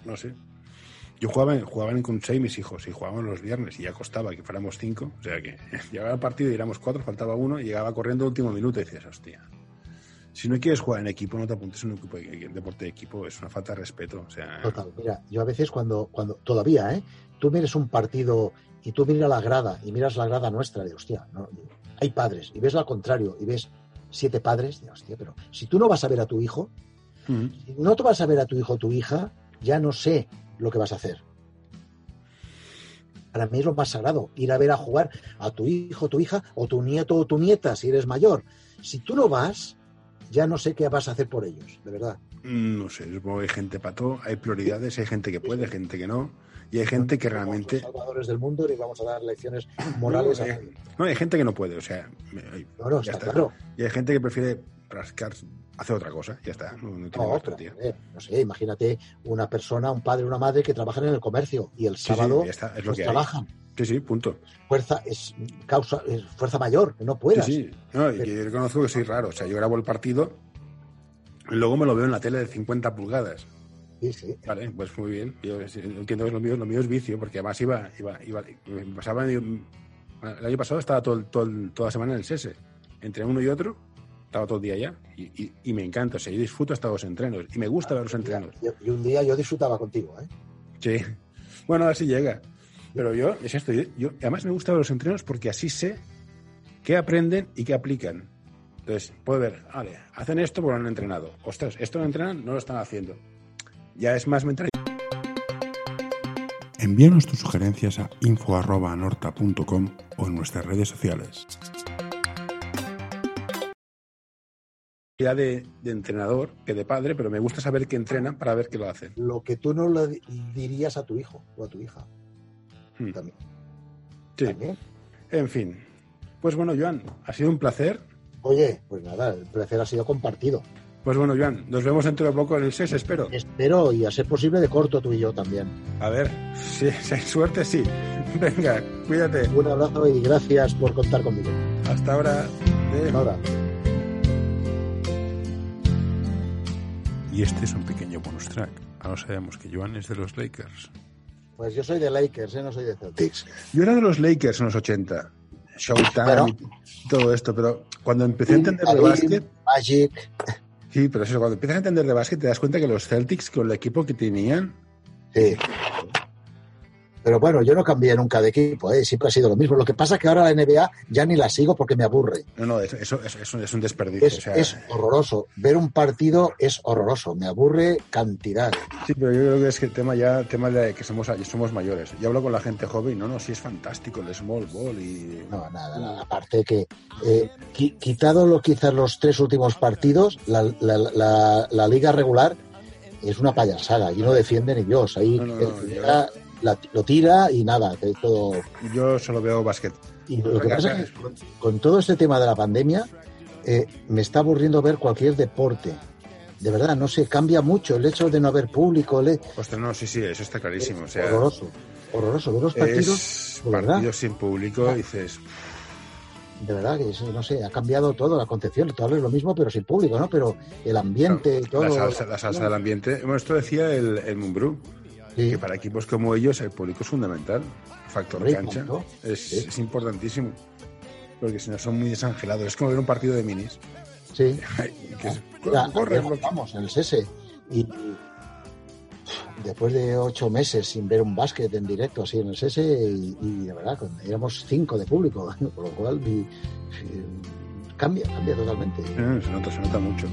Speaker 1: no sé. Yo jugaba, jugaban con seis mis hijos y jugábamos los viernes y ya costaba que fuéramos cinco. O sea que (laughs) llegaba el partido y éramos cuatro, faltaba uno y llegaba corriendo el último minuto y decías, hostia. Si no quieres jugar en equipo, no te apuntes en un equipo, en deporte de equipo, es una falta de respeto. O sea...
Speaker 2: Total, mira, yo a veces cuando, cuando todavía, ¿eh? tú mires un partido y tú miras la grada y miras la grada nuestra, de hostia, no, hay padres, y ves lo contrario, y ves siete padres, de hostia, pero si tú no vas a ver a tu hijo, uh -huh. si no te vas a ver a tu hijo o tu hija, ya no sé lo que vas a hacer. Para mí es lo más sagrado, ir a ver a jugar a tu hijo, tu hija, o tu nieto o tu nieta, si eres mayor. Si tú no vas, ya no sé qué vas a hacer por ellos, de verdad.
Speaker 1: No sé, supongo que hay gente para todo, hay prioridades, hay gente que puede, hay gente que no, y hay gente que realmente...
Speaker 2: Somos salvadores del mundo y vamos a dar lecciones morales
Speaker 1: no,
Speaker 2: a
Speaker 1: hay, no, hay gente que no puede, o sea... Hay,
Speaker 2: no, no, está, está, claro.
Speaker 1: Y hay gente que prefiere rascar, hacer otra cosa, ya está. No, no, tiene
Speaker 2: no, otra, eh, no sé, imagínate una persona, un padre, una madre que trabajan en el comercio y el sábado
Speaker 1: sí, sí, está, es lo
Speaker 2: pues
Speaker 1: que
Speaker 2: trabajan.
Speaker 1: Hay. Sí, sí, punto.
Speaker 2: Fuerza es causa, es fuerza mayor, que no puedas.
Speaker 1: Sí, sí. No, y yo reconozco que soy raro. O sea, yo grabo el partido y luego me lo veo en la tele de 50 pulgadas.
Speaker 2: Sí, sí.
Speaker 1: Vale, pues muy bien. Yo entiendo que lo mío, lo mío es vicio, porque además iba, iba, iba, pasaba, el año pasado estaba todo, todo, toda la semana en el SESE. Entre uno y otro, estaba todo el día allá. Y, y, y, me encanta, o sea, yo disfruto hasta los entrenos. Y me gusta ver los entrenos.
Speaker 2: Y, un día yo disfrutaba contigo, ¿eh?
Speaker 1: Sí. Bueno, así llega. Pero yo, es esto, yo, yo, además me gusta ver los entrenos porque así sé qué aprenden y qué aplican. Entonces, puedo ver, vale, hacen esto porque lo han entrenado. Ostras, esto lo entrenan, no lo están haciendo. Ya es más mental.
Speaker 3: Envíanos tus sugerencias a info.anorta.com o en nuestras redes sociales.
Speaker 1: ya de, de entrenador que de padre, pero me gusta saber que entrenan para ver qué lo hacen.
Speaker 2: Lo que tú no le dirías a tu hijo o a tu hija.
Speaker 1: Hmm.
Speaker 2: También.
Speaker 1: Sí,
Speaker 2: También.
Speaker 1: en fin. Pues bueno, Joan, ha sido un placer.
Speaker 2: Oye, pues nada, el placer ha sido compartido.
Speaker 1: Pues bueno, Joan, nos vemos dentro de poco en el SES, espero.
Speaker 2: Espero, y a ser posible, de corto tú y yo también.
Speaker 1: A ver, si, si hay suerte, sí. (laughs) Venga, cuídate.
Speaker 2: Un abrazo y gracias por contar conmigo.
Speaker 1: Hasta ahora. Adeu.
Speaker 2: Ahora.
Speaker 3: Y este es un pequeño bonus track. Ahora sabemos que Joan es de los Lakers.
Speaker 2: Pues yo soy de Lakers, ¿eh? no soy de Celtics.
Speaker 1: Yo era de los Lakers en los 80. Showtime todo esto, pero cuando empecé a entender de básquet,
Speaker 2: Magic.
Speaker 1: sí, pero eso, cuando empiezas a entender de básquet te das cuenta que los Celtics con el equipo que tenían,
Speaker 2: Sí. Pero bueno, yo no cambié nunca de equipo, ¿eh? siempre ha sido lo mismo. Lo que pasa es que ahora la NBA ya ni la sigo porque me aburre.
Speaker 1: no, no, eso, eso, eso- eso es un desperdicio.
Speaker 2: Es,
Speaker 1: o sea,
Speaker 2: es horroroso. Ver un partido es horroroso. Me aburre cantidad.
Speaker 1: Sí, pero yo creo que es que el tema ya, el tema de que somos, somos mayores. Yo hablo con la gente joven, no, no, sí es fantástico el small ball y
Speaker 2: No, nada, nada. Aparte que, eh, qui- quitado lo, quizás los tres últimos partidos, la, la- la- la liga regular es una payasada. Y no defiende ni Dios. Ahí
Speaker 1: No, no, no,
Speaker 2: el que llega, la- lo tira y nada. que todo.
Speaker 1: yo solo veo básquet.
Speaker 2: Y lo que pasa es que con, todo este tema de la pandemia, eh, me está aburriendo ver cualquier deporte. De verdad, no sé, cambia mucho el hecho de no haber público. le-
Speaker 1: Ostras, no, sí, sí, eso está clarísimo. O sea,
Speaker 2: horroroso, horroroso. Ver los partidos,
Speaker 1: es
Speaker 2: de verdad,
Speaker 1: partidos sin público, dices,
Speaker 2: de verdad que eso, no sé, ha cambiado todo la concepción. Todo es lo mismo, pero sin público, ¿no? Pero el ambiente, todo.
Speaker 1: la salsa, la salsa del ambiente. Bueno, esto decía el, el Mumbrú,
Speaker 2: Sí.
Speaker 1: que para equipos como ellos el público es fundamental. Factor
Speaker 2: Hombre,
Speaker 1: cancha es,
Speaker 2: Sí.
Speaker 1: es importantísimo. Porque si no son muy desangelados. Es como ver un partido de minis.
Speaker 2: Sí. (laughs)
Speaker 1: que es-
Speaker 2: Mira,
Speaker 1: corre,
Speaker 2: ayer jugamos en el SESE y después de ocho meses sin ver un básquet en directo así en el SESE y, y de verdad éramos cinco de público, (laughs) por lo cual y- y- cambia, cambia totalmente.
Speaker 1: Eh, se nota, se nota mucho.